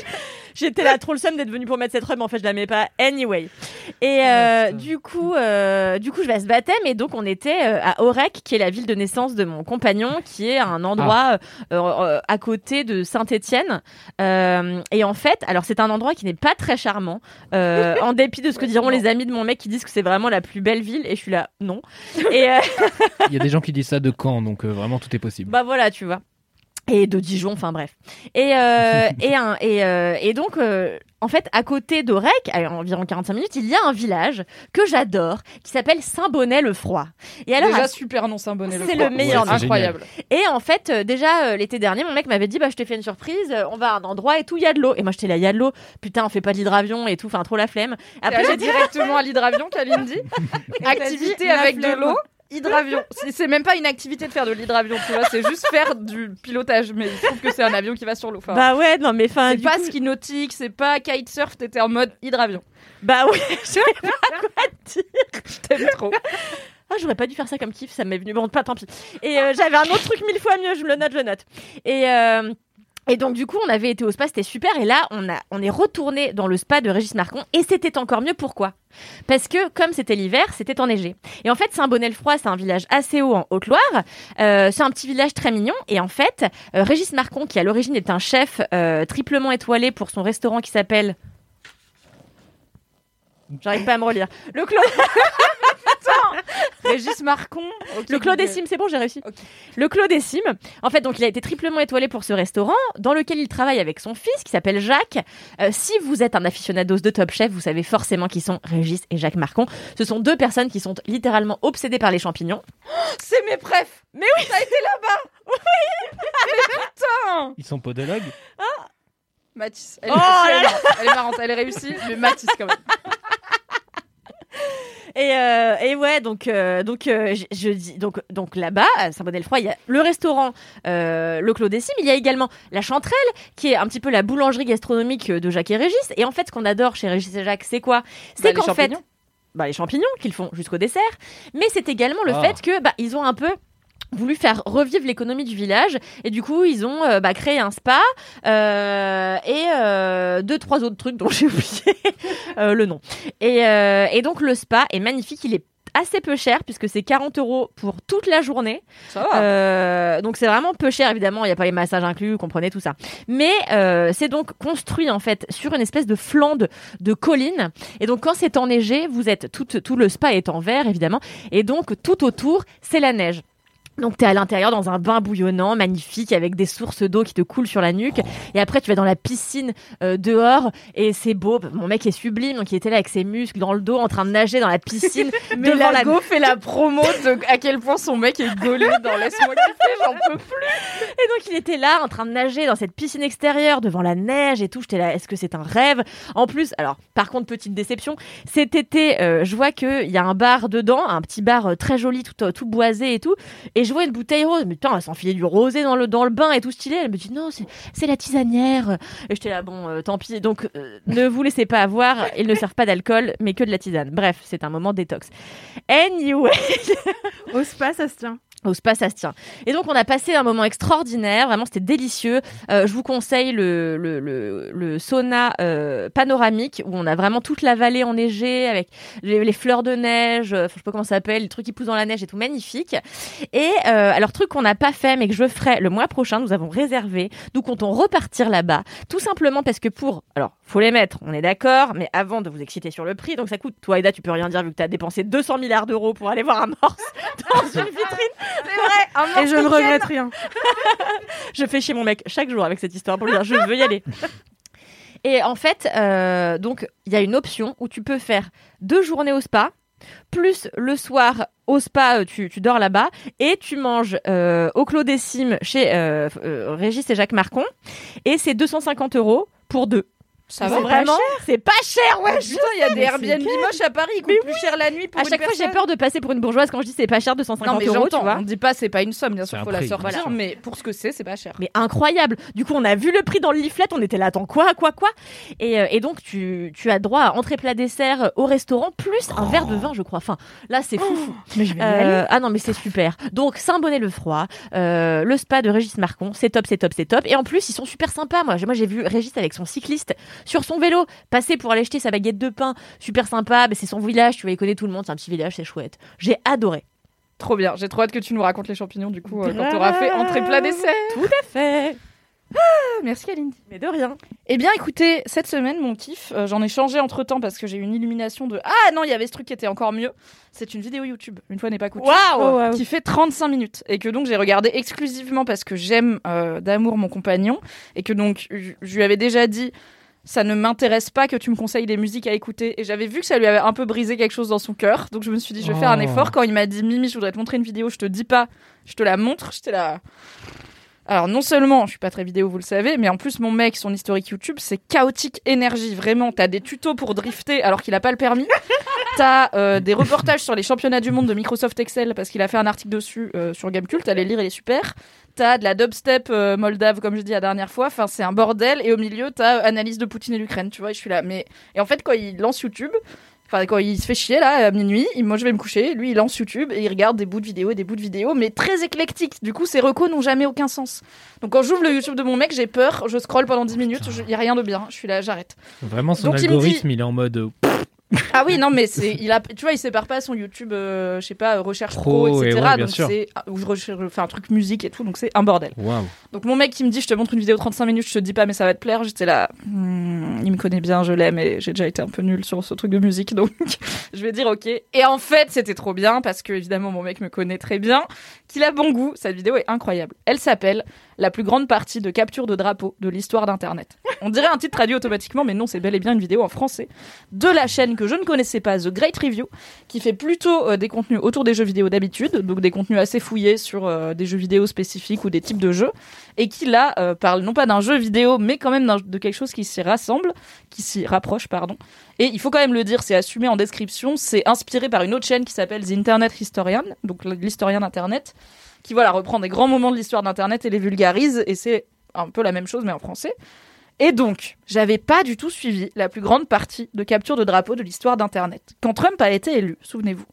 J'étais là trop le seum d'être venue pour mettre cette robe, mais en fait je la mets pas anyway. Et euh, du coup, euh, du coup, je vais à ce baptême et donc on était euh, à Aurec, qui est la ville de naissance de mon compagnon, qui est un endroit euh, euh, à côté de Saint-Étienne. Euh, et en fait, alors c'est un endroit qui n'est pas très charmant, euh, en dépit de ce que diront les amis de mon mec qui disent que c'est vraiment la plus belle ville. Et je suis là, non. Et euh, Il y a des gens qui disent ça de Caen, donc euh, vraiment tout est possible. bah voilà, tu vois. Et de Dijon, enfin bref. Et, euh, et, un, et, euh, et donc, euh, en fait, à côté d'Aurec, à environ 45 minutes, il y a un village que j'adore, qui s'appelle Saint-Bonnet-le-Froid. Et alors, Déjà à- super nom Saint-Bonnet. c'est le meilleur nom. Incroyable. Et en fait, euh, déjà euh, l'été dernier, mon mec m'avait dit bah je t'ai fait une surprise, euh, on va à un endroit et tout, il y a de l'eau. Et moi j'étais là, il y a de l'eau. Putain, on fait pas de l'hydravion et tout, enfin trop la flemme. Après, j'ai directement à l'hydravion, Kalindi. Activité la avec de l'eau. Hydravion. C'est même pas une activité de faire de l'hydravion, tu vois, c'est juste faire du pilotage. Mais je trouve que c'est un avion qui va sur l'eau. Enfin, Bah ouais, non mais enfin. c'est pas coup- ski nautique, c'est pas kitesurf, t'étais en mode hydravion. Bah ouais, je sais pas quoi dire. Je t'aime trop. Ah, j'aurais pas dû faire ça comme kiff, ça m'est venu. Bon, pas tant pis. Et euh, j'avais un autre truc mille fois mieux, je me le note, je le note. Et. euh, et donc du coup, on avait été au spa, c'était super. Et là, on a, on est retourné dans le spa de Régis Marcon, et c'était encore mieux. Pourquoi? Parce que comme c'était l'hiver, c'était enneigé. Et en fait, Saint-Bonnet-le-Froid, c'est un village assez haut en Haute-Loire. Euh, c'est un petit village très mignon. Et en fait, euh, Régis Marcon, qui à l'origine est un chef euh, triplement étoilé pour son restaurant qui s'appelle J'arrive pas à me relire. Le Clos. Régis Marcon. Le Clos des Cimes, c'est bon, j'ai réussi. Le Clos des Cimes. En fait, donc il a été triplement étoilé pour ce restaurant, dans lequel il travaille avec son fils, qui s'appelle Jacques. Euh, si vous êtes un aficionados de Top Chef, vous savez forcément qui sont Régis et Jacques Marcon. Ce sont deux personnes qui sont littéralement obsédées par les champignons. C'est mes prefs. Mais oui, T'as été là-bas. Oui. Mais putain. Ils sont podologues Mathis. Elle, Oh est, là elle est là. marrante, elle est marrante, elle est réussie, mais Mathis quand même. Et, euh, et ouais, donc euh, donc euh, je, je dis donc donc là-bas à Saint-Bonnet-le-Froid, il y a le restaurant le Clos des Cimes, il y a également la Chanterelle qui est un petit peu la boulangerie gastronomique de Jacques et Régis. Et en fait, ce qu'on adore chez Régis et Jacques, c'est quoi? Bah, C'est les qu'en fait bah, les champignons qu'ils font jusqu'au dessert, mais c'est également le Ah. fait que bah, ils ont un peu voulu faire revivre l'économie du village. Et du coup ils ont euh, bah, créé un spa euh, et euh, deux trois autres trucs dont j'ai oublié le nom. Et, et donc le spa est magnifique. Il est assez peu cher puisque c'est 40 euros pour toute la journée. Ça va. Euh, donc c'est vraiment peu cher évidemment. Il n'y a pas les massages inclus vous comprenez tout ça. Mais euh, c'est donc construit en fait sur une espèce de flanc de, colline. Et donc quand c'est enneigé vous êtes tout, tout le spa est en verre évidemment. Et donc tout autour c'est la neige donc tu es à l'intérieur dans un bain bouillonnant, magnifique, avec des sources d'eau qui te coulent sur la nuque. Et après tu vas dans la piscine euh, dehors et c'est beau. Mon mec est sublime, donc il était là avec ses muscles dans le dos, en train de nager dans la piscine Mais devant la go fait la promo de à quel point son mec est gaulé dans Laisse-moi kiffer, j'en peux plus. Et donc il était là en train de nager dans cette piscine extérieure devant la neige et tout. J'étais là, est-ce que c'est un rêve? En plus, alors par contre petite déception, cet été, euh, je vois qu'il y a un bar dedans, un petit bar euh, très joli, tout, tout boisé et tout. Et je vois une bouteille rose, mais putain, elle s'enfilait du rosé dans le dans le bain et tout stylé. Elle me dit non, c'est c'est la tisanière. Et j'étais là, bon, euh, tant pis. Donc euh, ne vous laissez pas avoir. Ils ne servent pas d'alcool, mais que de la tisane. Bref, c'est un moment détox. Anyway. Au spa, ça se tient. Au spa, ça se tient. Et donc, on a passé un moment extraordinaire. Vraiment, c'était délicieux. Euh, je vous conseille le, le, le, le sauna euh, panoramique où on a vraiment toute la vallée enneigée avec les, fleurs de neige. euh, je sais pas comment ça s'appelle, les trucs qui poussent dans la neige et tout magnifique. Et euh, alors, truc qu'on n'a pas fait, mais que je ferai le mois prochain, nous avons réservé. Nous comptons repartir là-bas. Tout simplement parce que pour. Alors, faut les mettre, on est d'accord, mais avant de vous exciter sur le prix, donc ça coûte. Toi, Aida, tu peux rien dire vu que tu as dépensé 200 milliards d'euros pour aller voir un morse dans une vitrine. C'est vrai, Et je ne regrette rien. je fais chier mon mec chaque jour avec cette histoire pour lui dire je veux y aller. Et en fait, euh, donc il y a une option où tu peux faire deux journées au spa, plus le soir au spa, euh, tu, tu dors là-bas et tu manges euh, au Clos des Cimes chez euh, Régis et Jacques Marcon, et c'est 250 euros pour deux. Ça C'est va vraiment, c'est pas cher, ouais. Putain, il y a des Airbnb moches à Paris, ils coûtent plus cher la nuit pour À une chaque fois, j'ai peur de passer pour une bourgeoise quand je dis c'est pas cher, 250 Non mais euros, tu j'entends, vois. on dit pas c'est pas une somme, bien sûr, faut la prix, sortir, voilà. mais pour ce que c'est, c'est pas cher. Mais incroyable. Du coup, on a vu le prix dans le leaflet, on était là, attends, quoi, quoi, quoi? Et, euh, et donc, tu, tu as droit à entrée plat dessert euh, au restaurant, plus un verre de vin, je crois. Enfin, là, c'est fou. fou. Mais je vais y Euh, ah non, mais c'est super. Donc, Saint-Bonnet-le-Froid, euh, le spa de Régis Marcon, c'est top, c'est top, c'est top. Et en plus, ils sont super sympas. Moi, j'ai- moi j'ai vu Régis avec son cycliste sur son vélo, passer pour aller acheter sa baguette de pain. Super sympa, mais c'est son village, tu vois, il connaît tout le monde, c'est un petit village, c'est chouette. J'ai adoré. Trop bien. J'ai trop hâte que tu nous racontes les champignons, du coup, euh, quand t'auras fait entrée plat dessert. Tout à fait. Ah, merci Kalindi. Mais de rien. Eh bien, écoutez, cette semaine, mon kiff, euh, j'en ai changé entre temps parce que j'ai eu une illumination de Ah non, il y avait ce truc qui était encore mieux. C'est une vidéo YouTube, une fois n'est pas coutume, Waouh Oh, waouh. qui fait 35 minutes et que donc j'ai regardé exclusivement parce que j'aime euh, d'amour mon compagnon et que donc je lui avais déjà dit ça ne m'intéresse pas que tu me conseilles des musiques à écouter. Et j'avais vu que ça lui avait un peu brisé quelque chose dans son cœur. Donc je me suis dit je vais faire un Oh. effort. Quand il m'a dit Mimi je voudrais te montrer une vidéo je te dis pas je te la montre. J'étais là alors non seulement je suis pas très vidéo vous le savez mais en plus mon mec son historique YouTube c'est chaotique énergie vraiment t'as des tutos pour drifter alors qu'il a pas le permis. T'as euh, des reportages sur les championnats du monde de Microsoft Excel parce qu'il a fait un article dessus euh, sur Gamecult allez lire il est super. T'as de la dubstep euh, moldave comme je dis la dernière fois. Enfin c'est un bordel. Et au milieu t'as euh, analyse de Poutine et l'Ukraine. Tu vois et je suis là mais et en fait quand il lance YouTube Enfin, quand il se fait chier là à minuit, moi je vais me coucher, lui il lance YouTube et il regarde des bouts de vidéos et des bouts de vidéos, mais très éclectiques. Du coup, ces recos n'ont jamais aucun sens. Donc quand j'ouvre le YouTube de mon mec, j'ai peur, je scrolle pendant 10 minutes, il y a rien de bien. Je suis là, j'arrête. Vraiment, son Donc, il me algorithme, il, est en mode. Ah oui, non, mais il a, tu vois, il sépare pas son YouTube, euh, je sais pas, recherche pro, Pro, et etc. ouais, donc c'est, ah, où je recherche, enfin, un truc musique et tout, donc c'est un bordel. Donc mon mec qui me dit, je te montre une vidéo de 35 minutes, je te dis pas, mais ça va te plaire, j'étais là, hmm, il me connaît bien, je l'aime et j'ai déjà été un peu nulle sur ce truc de musique, donc je vais dire ok. Et en fait, c'était trop bien parce que évidemment mon mec me connaît très bien, qu'il a bon goût. Cette vidéo est incroyable. Elle s'appelle La plus grande partie de capture de drapeaux de l'histoire d'Internet. On dirait un titre traduit automatiquement, mais non, c'est bel et bien une vidéo en français de la chaîne que je ne connaissais pas, The Great Review, qui fait plutôt euh, des contenus autour des jeux vidéo d'habitude, donc des contenus assez fouillés sur euh, des jeux vidéo spécifiques ou des types de jeux, et qui là euh, parle non pas d'un jeu vidéo, mais quand même de quelque chose qui s'y rassemble, qui s'y rapproche, pardon. Et il faut quand même le dire, c'est assumé en description, c'est inspiré par une autre chaîne qui s'appelle The Internet Historian, donc l'historien d'Internet, qui voilà reprend des grands moments de l'histoire d'Internet et les vulgarise, et c'est un peu la même chose mais en français. Et donc, j'avais pas du tout suivi la plus grande partie de capture de drapeaux de l'histoire d'Internet. Quand Trump a été élu, souvenez-vous,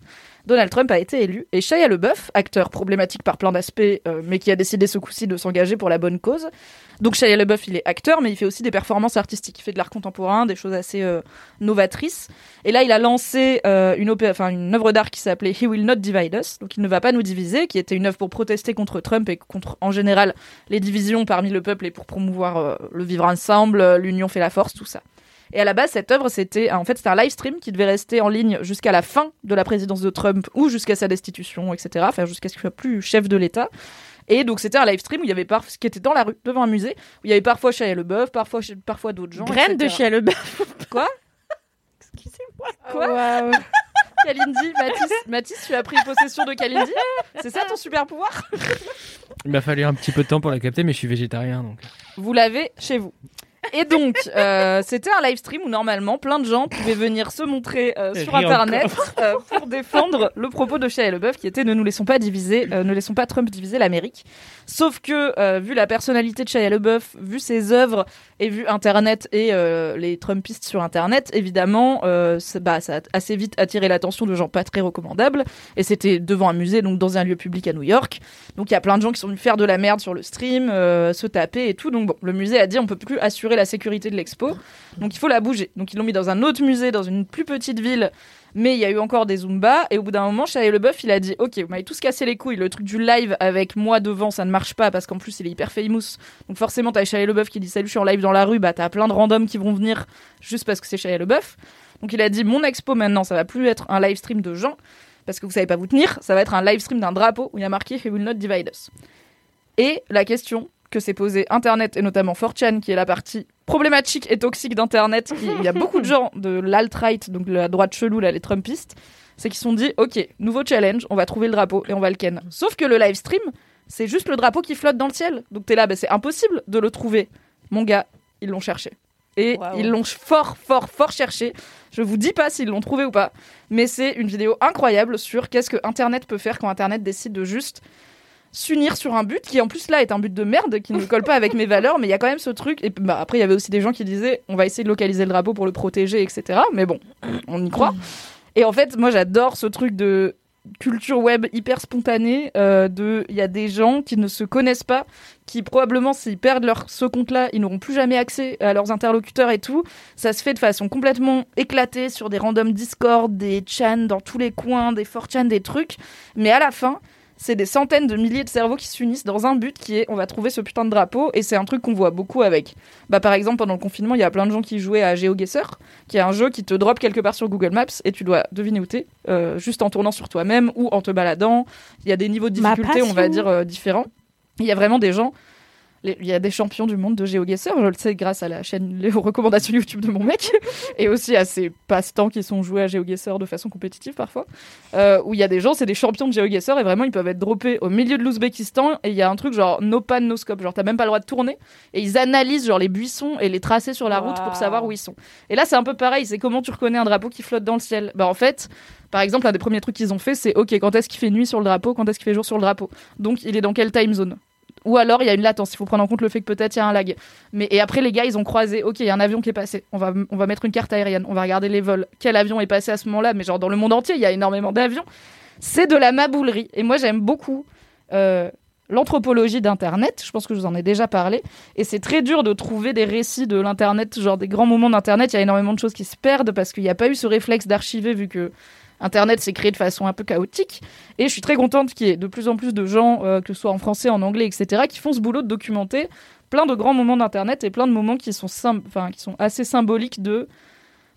Donald Trump a été élu et Shia LeBeouf, acteur problématique par plein d'aspects, euh, mais qui a décidé ce coup-ci de s'engager pour la bonne cause. Donc Shia LeBeouf, il est acteur, mais il fait aussi des performances artistiques. Il fait de l'art contemporain, des choses assez euh, novatrices. Et là, il a lancé euh, une, une œuvre d'art qui s'appelait He Will Not Divide Us, donc il ne va pas nous diviser, qui était une œuvre pour protester contre Trump et contre, en général, les divisions parmi le peuple et pour promouvoir le vivre ensemble, l'union fait la force, tout ça. Et à la base, cette œuvre, c'était en fait c'était un live stream qui devait rester en ligne jusqu'à la fin de la présidence de Trump ou jusqu'à sa destitution, etc. Enfin, jusqu'à ce qu'il soit plus chef de l'État. Et donc c'était un live stream où il y avait par... qui était dans la rue, devant un musée, où il y avait parfois Shia LeBeouf, parfois parfois d'autres gens. Graine de. Shia LeBeouf. Quoi? Excusez-moi. Quoi? Kalindi, Mathis, Mathis, tu as pris possession de Kalindi? C'est ça ton super pouvoir? Il m'a fallu un petit peu de temps pour la capter, mais je suis végétarien donc. Vous l'avez chez vous. Et donc, euh, c'était un live stream où normalement plein de gens pouvaient venir se montrer euh, sur Internet euh, pour défendre le propos de Shia LeBeouf qui était ne nous laissons pas diviser, ne laissons pas Trump diviser l'Amérique. Sauf que vu la personnalité de Shia LeBeouf, vu ses œuvres et vu Internet et les Trumpistes sur Internet, évidemment, bah, ça a assez vite attiré l'attention de gens pas très recommandables. Et c'était devant un musée, donc dans un lieu public à New York. Donc il y a plein de gens qui sont venus faire de la merde sur le stream, se taper et tout. Donc bon, le musée a dit on peut plus assurer la sécurité de l'expo, donc il faut la bouger. Donc ils l'ont mis dans un autre musée, dans une plus petite ville. Mais il y a eu encore des Zumba et au bout d'un moment, Shia LeBeouf, il a dit OK, vous m'avez tous cassé les couilles. Le truc du live avec moi devant, ça ne marche pas parce qu'en plus il est hyper famous. Donc forcément, t'as Shia LeBeouf qui dit salut, je suis en live dans la rue. Bah t'as plein de randoms qui vont venir juste parce que c'est Shia LeBeouf. Donc il a dit mon expo maintenant, ça va plus être un live stream de gens parce que vous savez pas vous tenir, ça va être un live stream d'un drapeau où il y a marqué He will not divide us. Et la question que s'est posée Internet et notamment 4chan, qui est la partie problématique et toxique d'Internet, il y a beaucoup de gens de l'alt-right, donc de la droite chelou, là, les Trumpistes, c'est qu'ils se sont dit, ok, nouveau challenge, on va trouver le drapeau et on va le ken. Sauf que le live stream, c'est juste le drapeau qui flotte dans le ciel. Donc t'es là, bah, c'est impossible de le trouver. Mon gars, ils l'ont cherché. Et ils l'ont fort, fort, fort cherché. Je vous dis pas s'ils l'ont trouvé ou pas, mais c'est une vidéo incroyable sur qu'est-ce que Internet peut faire quand Internet décide de juste s'unir sur un but qui en plus là est un but de merde qui ne colle pas avec mes valeurs mais il y a quand même ce truc et bah, après il y avait aussi des gens qui disaient on va essayer de localiser le drapeau pour le protéger etc mais bon on y croit et en fait moi j'adore ce truc de culture web hyper spontanée. euh, de, il y a des gens qui ne se connaissent pas, qui probablement s'ils perdent leur ce compte-là, ils n'auront plus jamais accès à leurs interlocuteurs et tout. Ça se fait de façon complètement éclatée sur des randoms Discord, des chans dans tous les coins, des 4chan, des trucs. Mais à la fin, c'est des centaines de milliers de cerveaux qui s'unissent dans un but qui est on va trouver ce putain de drapeau et c'est un truc qu'on voit beaucoup avec. Bah par exemple pendant le confinement il y a plein de gens qui jouaient à GeoGuessr qui est un jeu qui te drop quelque part sur Google Maps et tu dois deviner où t'es euh, juste en tournant sur toi-même ou en te baladant. Il y a des niveaux de difficulté on va dire euh, différents. Il y a vraiment des gens il y a des champions du monde de GeoGuessr, je le sais grâce à la chaîne, les recommandations YouTube de mon mec, et aussi à ses passe-temps qui sont joués à GeoGuessr de façon compétitive parfois, euh, où il y a des gens, c'est des champions de GeoGuessr, et vraiment ils peuvent être droppés au milieu de l'Ouzbékistan, et il y a un truc genre no pan, no scope, genre t'as même pas le droit de tourner, et ils analysent genre les buissons et les tracés sur la route pour savoir où ils sont. Et là c'est un peu pareil, c'est comment tu reconnais un drapeau qui flotte dans le ciel. Bah en fait, par exemple, un des premiers trucs qu'ils ont fait, c'est ok, quand est-ce qu'il fait nuit sur le drapeau, quand est-ce qu'il fait jour sur le drapeau? Donc il est dans quelle time zone? Ou alors il y a une latence, il faut prendre en compte le fait que peut-être il y a un lag. Mais et après les gars ils ont croisé, ok il y a un avion qui est passé, on va on va mettre une carte aérienne, on va regarder les vols, quel avion est passé à ce moment-là, mais genre dans le monde entier il y a énormément d'avions. C'est de la maboulerie et moi j'aime beaucoup euh, l'anthropologie d'internet. Je pense que je vous en ai déjà parlé et c'est très dur de trouver des récits de l'internet, genre des grands moments d'internet. Il y a énormément de choses qui se perdent parce qu'il n'y a pas eu ce réflexe d'archiver vu que Internet s'est créé de façon un peu chaotique. Et je suis très contente qu'il y ait de plus en plus de gens, euh, que ce soit en français, en anglais, etc., qui font ce boulot de documenter plein de grands moments d'Internet et plein de moments qui sont, assez symboliques de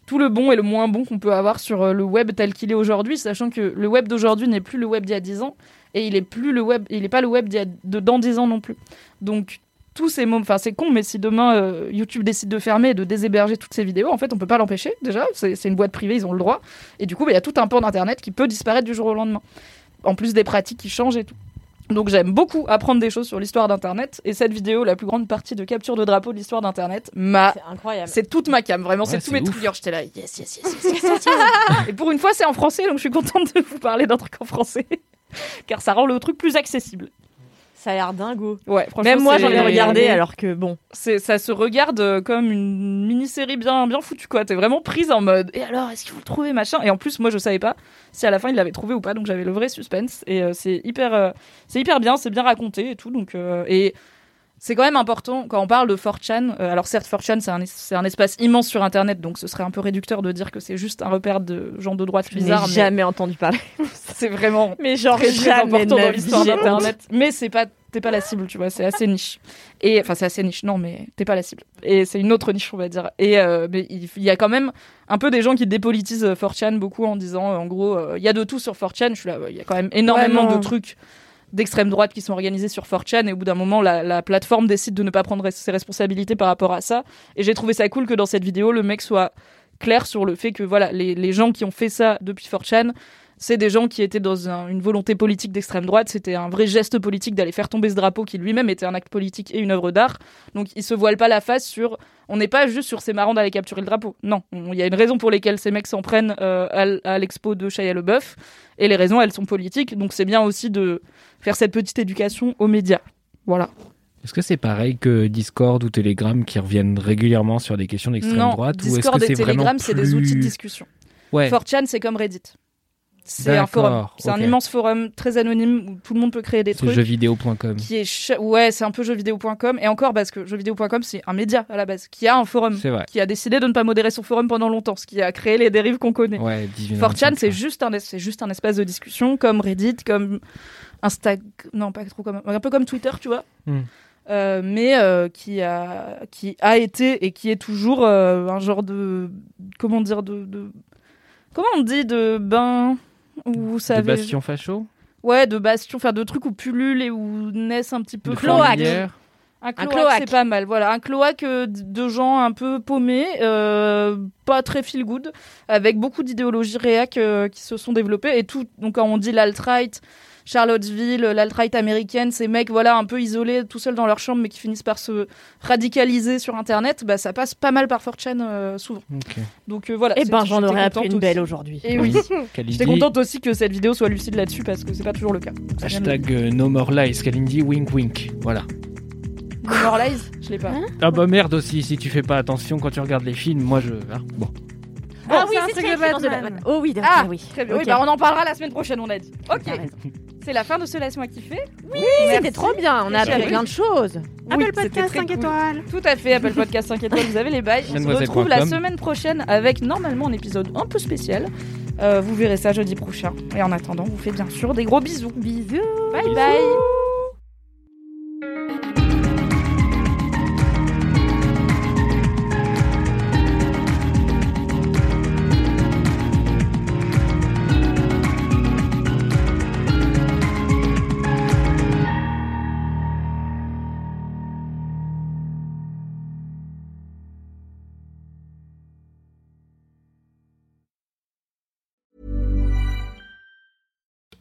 tout le bon et le moins bon qu'on peut avoir sur euh, le web tel qu'il est aujourd'hui, sachant que le web d'aujourd'hui n'est plus le web d'il y a 10 ans et il est plus le web, il est pas le web de dans 10 ans non plus. Donc tous ces moments, enfin c'est con, mais si demain euh, YouTube décide de fermer et de déshéberger toutes ces vidéos, en fait on peut pas l'empêcher déjà, c'est une boîte privée, ils ont le droit, et du coup bah, il y a tout un pan d'internet qui peut disparaître du jour au lendemain. En plus des pratiques qui changent et tout. Donc j'aime beaucoup apprendre des choses sur l'histoire d'Internet et cette vidéo, la plus grande partie de capture de drapeau de l'histoire d'Internet, m'a, C'est incroyable. c'est toute ma cam, vraiment, Ouais, c'est tous mes triggers. J'étais là, yes, yes, yes, yes, yes, yes, yes. et pour une fois, c'est en français, donc je suis contente de vous parler d'un truc en français, car ça rend le truc plus accessible. Ça a l'air dingo. Ouais, franchement, Même moi, j'en ai regardé, alors que bon. ça se regarde euh, comme une mini-série bien bien foutue quoi. T'es vraiment prise en mode. Et alors, est-ce qu'il faut le trouver machin? Et en plus, moi, je savais pas si à la fin il l'avait trouvé ou pas, donc j'avais le vrai suspense. Et euh, c'est hyper, euh, c'est hyper bien, c'est bien raconté et tout. Donc euh, et c'est quand même important quand on parle de 4chan. euh, alors certes, 4chan c'est un, es- c'est un espace immense sur Internet, donc ce serait un peu réducteur de dire que c'est juste un repère de gens de droite Je bizarres. mais jamais entendu parler. c'est vraiment Mais genre très, très important dans l'histoire d'internet mais c'est pas t'es pas la cible tu vois c'est assez niche et enfin c'est assez niche non mais t'es pas la cible et c'est une autre niche on va dire et euh, mais il y a quand même un peu des gens qui dépolitisent euh, 4chan beaucoup en disant euh, en gros euh, il y a de tout sur 4chan je suis là il y a quand même énormément Ouais, de trucs d'extrême droite qui sont organisés sur 4chan et au bout d'un moment la, la plateforme décide de ne pas prendre ses responsabilités par rapport à ça. Et j'ai trouvé ça cool que dans cette vidéo le mec soit clair sur le fait que voilà les, les gens qui ont fait ça depuis 4chan c'est des gens qui étaient dans un- une volonté politique d'extrême droite. C'était un vrai geste politique d'aller faire tomber ce drapeau qui lui-même était un acte politique et une œuvre d'art. Donc ils se voilent pas la face sur. On n'est pas juste sur c'est marrant d'aller capturer le drapeau. Non, on- il y a une raison pour laquelle ces mecs s'en prennent euh, à, l'expo de Shia LeBeouf. Et les raisons, elles sont politiques. Donc c'est bien aussi de faire cette petite éducation aux médias. Voilà. Est-ce que c'est pareil que Discord ou Telegram qui reviennent régulièrement sur des questions d'extrême non, droite ou est-ce Discord que et Telegram, c'est des outils de discussion. Ouais. 4chan, c'est comme Reddit. C'est un forum. C'est un immense forum très anonyme où tout le monde peut créer des trucs. jeuxvideo.com. qui est ch- ouais c'est un peu jeuxvideo.com et encore parce que jeuxvideo.com c'est un média à la base qui a un forum vrai. qui a décidé de ne pas modérer son forum pendant longtemps ce qui a créé les dérives qu'on connaît Ouais, 18 4chan c'est juste un es- c'est juste un espace de discussion comme Reddit comme Insta non pas trop comme un peu comme Twitter tu vois Hmm. Euh, mais euh, qui a qui a été et qui est toujours euh, un genre de comment dire de, de- comment on dit de bain vous De savez Bastion Facho Ouais, de bastion, faire de trucs où pullulent et où naissent un petit peu. De Cloaque. Un cloaque, cloaque. c'est pas mal. Voilà, un cloaque euh, de gens un peu paumés, euh, pas très feel good, avec beaucoup d'idéologies réac euh, qui se sont développées et tout. Donc quand on dit l'alt-right, Charlottesville, l'alt-right américaine, ces mecs voilà un peu isolés, tout seuls dans leur chambre, mais qui finissent par se radicaliser sur Internet, bah ça passe pas mal par 4chan euh, souvent. Donc euh, voilà. Eh ben, j'en aurais appris une belle aujourd'hui. Et oui. J'étais contente aussi que cette vidéo soit lucide là-dessus parce que c'est pas toujours le cas. Hashtag euh, no more lies. Kalindi, wink wink. Voilà. No More Lies? Je l'ai pas. Ah bah merde aussi, si tu fais pas attention quand tu regardes les films, moi je... ah, bon. Ah oui, c'est The Batman. Batman. Oh oui, d'accord, Ah, oui. très bien. Oui, bah, on en parlera la semaine prochaine, on a dit. Ok. C'est la fin de ce Laisse-moi kiffer. Oui, c'était trop bien. On a appris plein de choses. Oui, Apple Podcast très 5 cool. étoiles. Tout à fait, Apple Podcast 5 étoiles, vous avez les bails. On se retrouve la semaine prochaine avec normalement un épisode un peu spécial. Euh, vous verrez ça jeudi prochain. Et en attendant, on vous fait bien sûr des gros bisous. Bisous. Bye bye.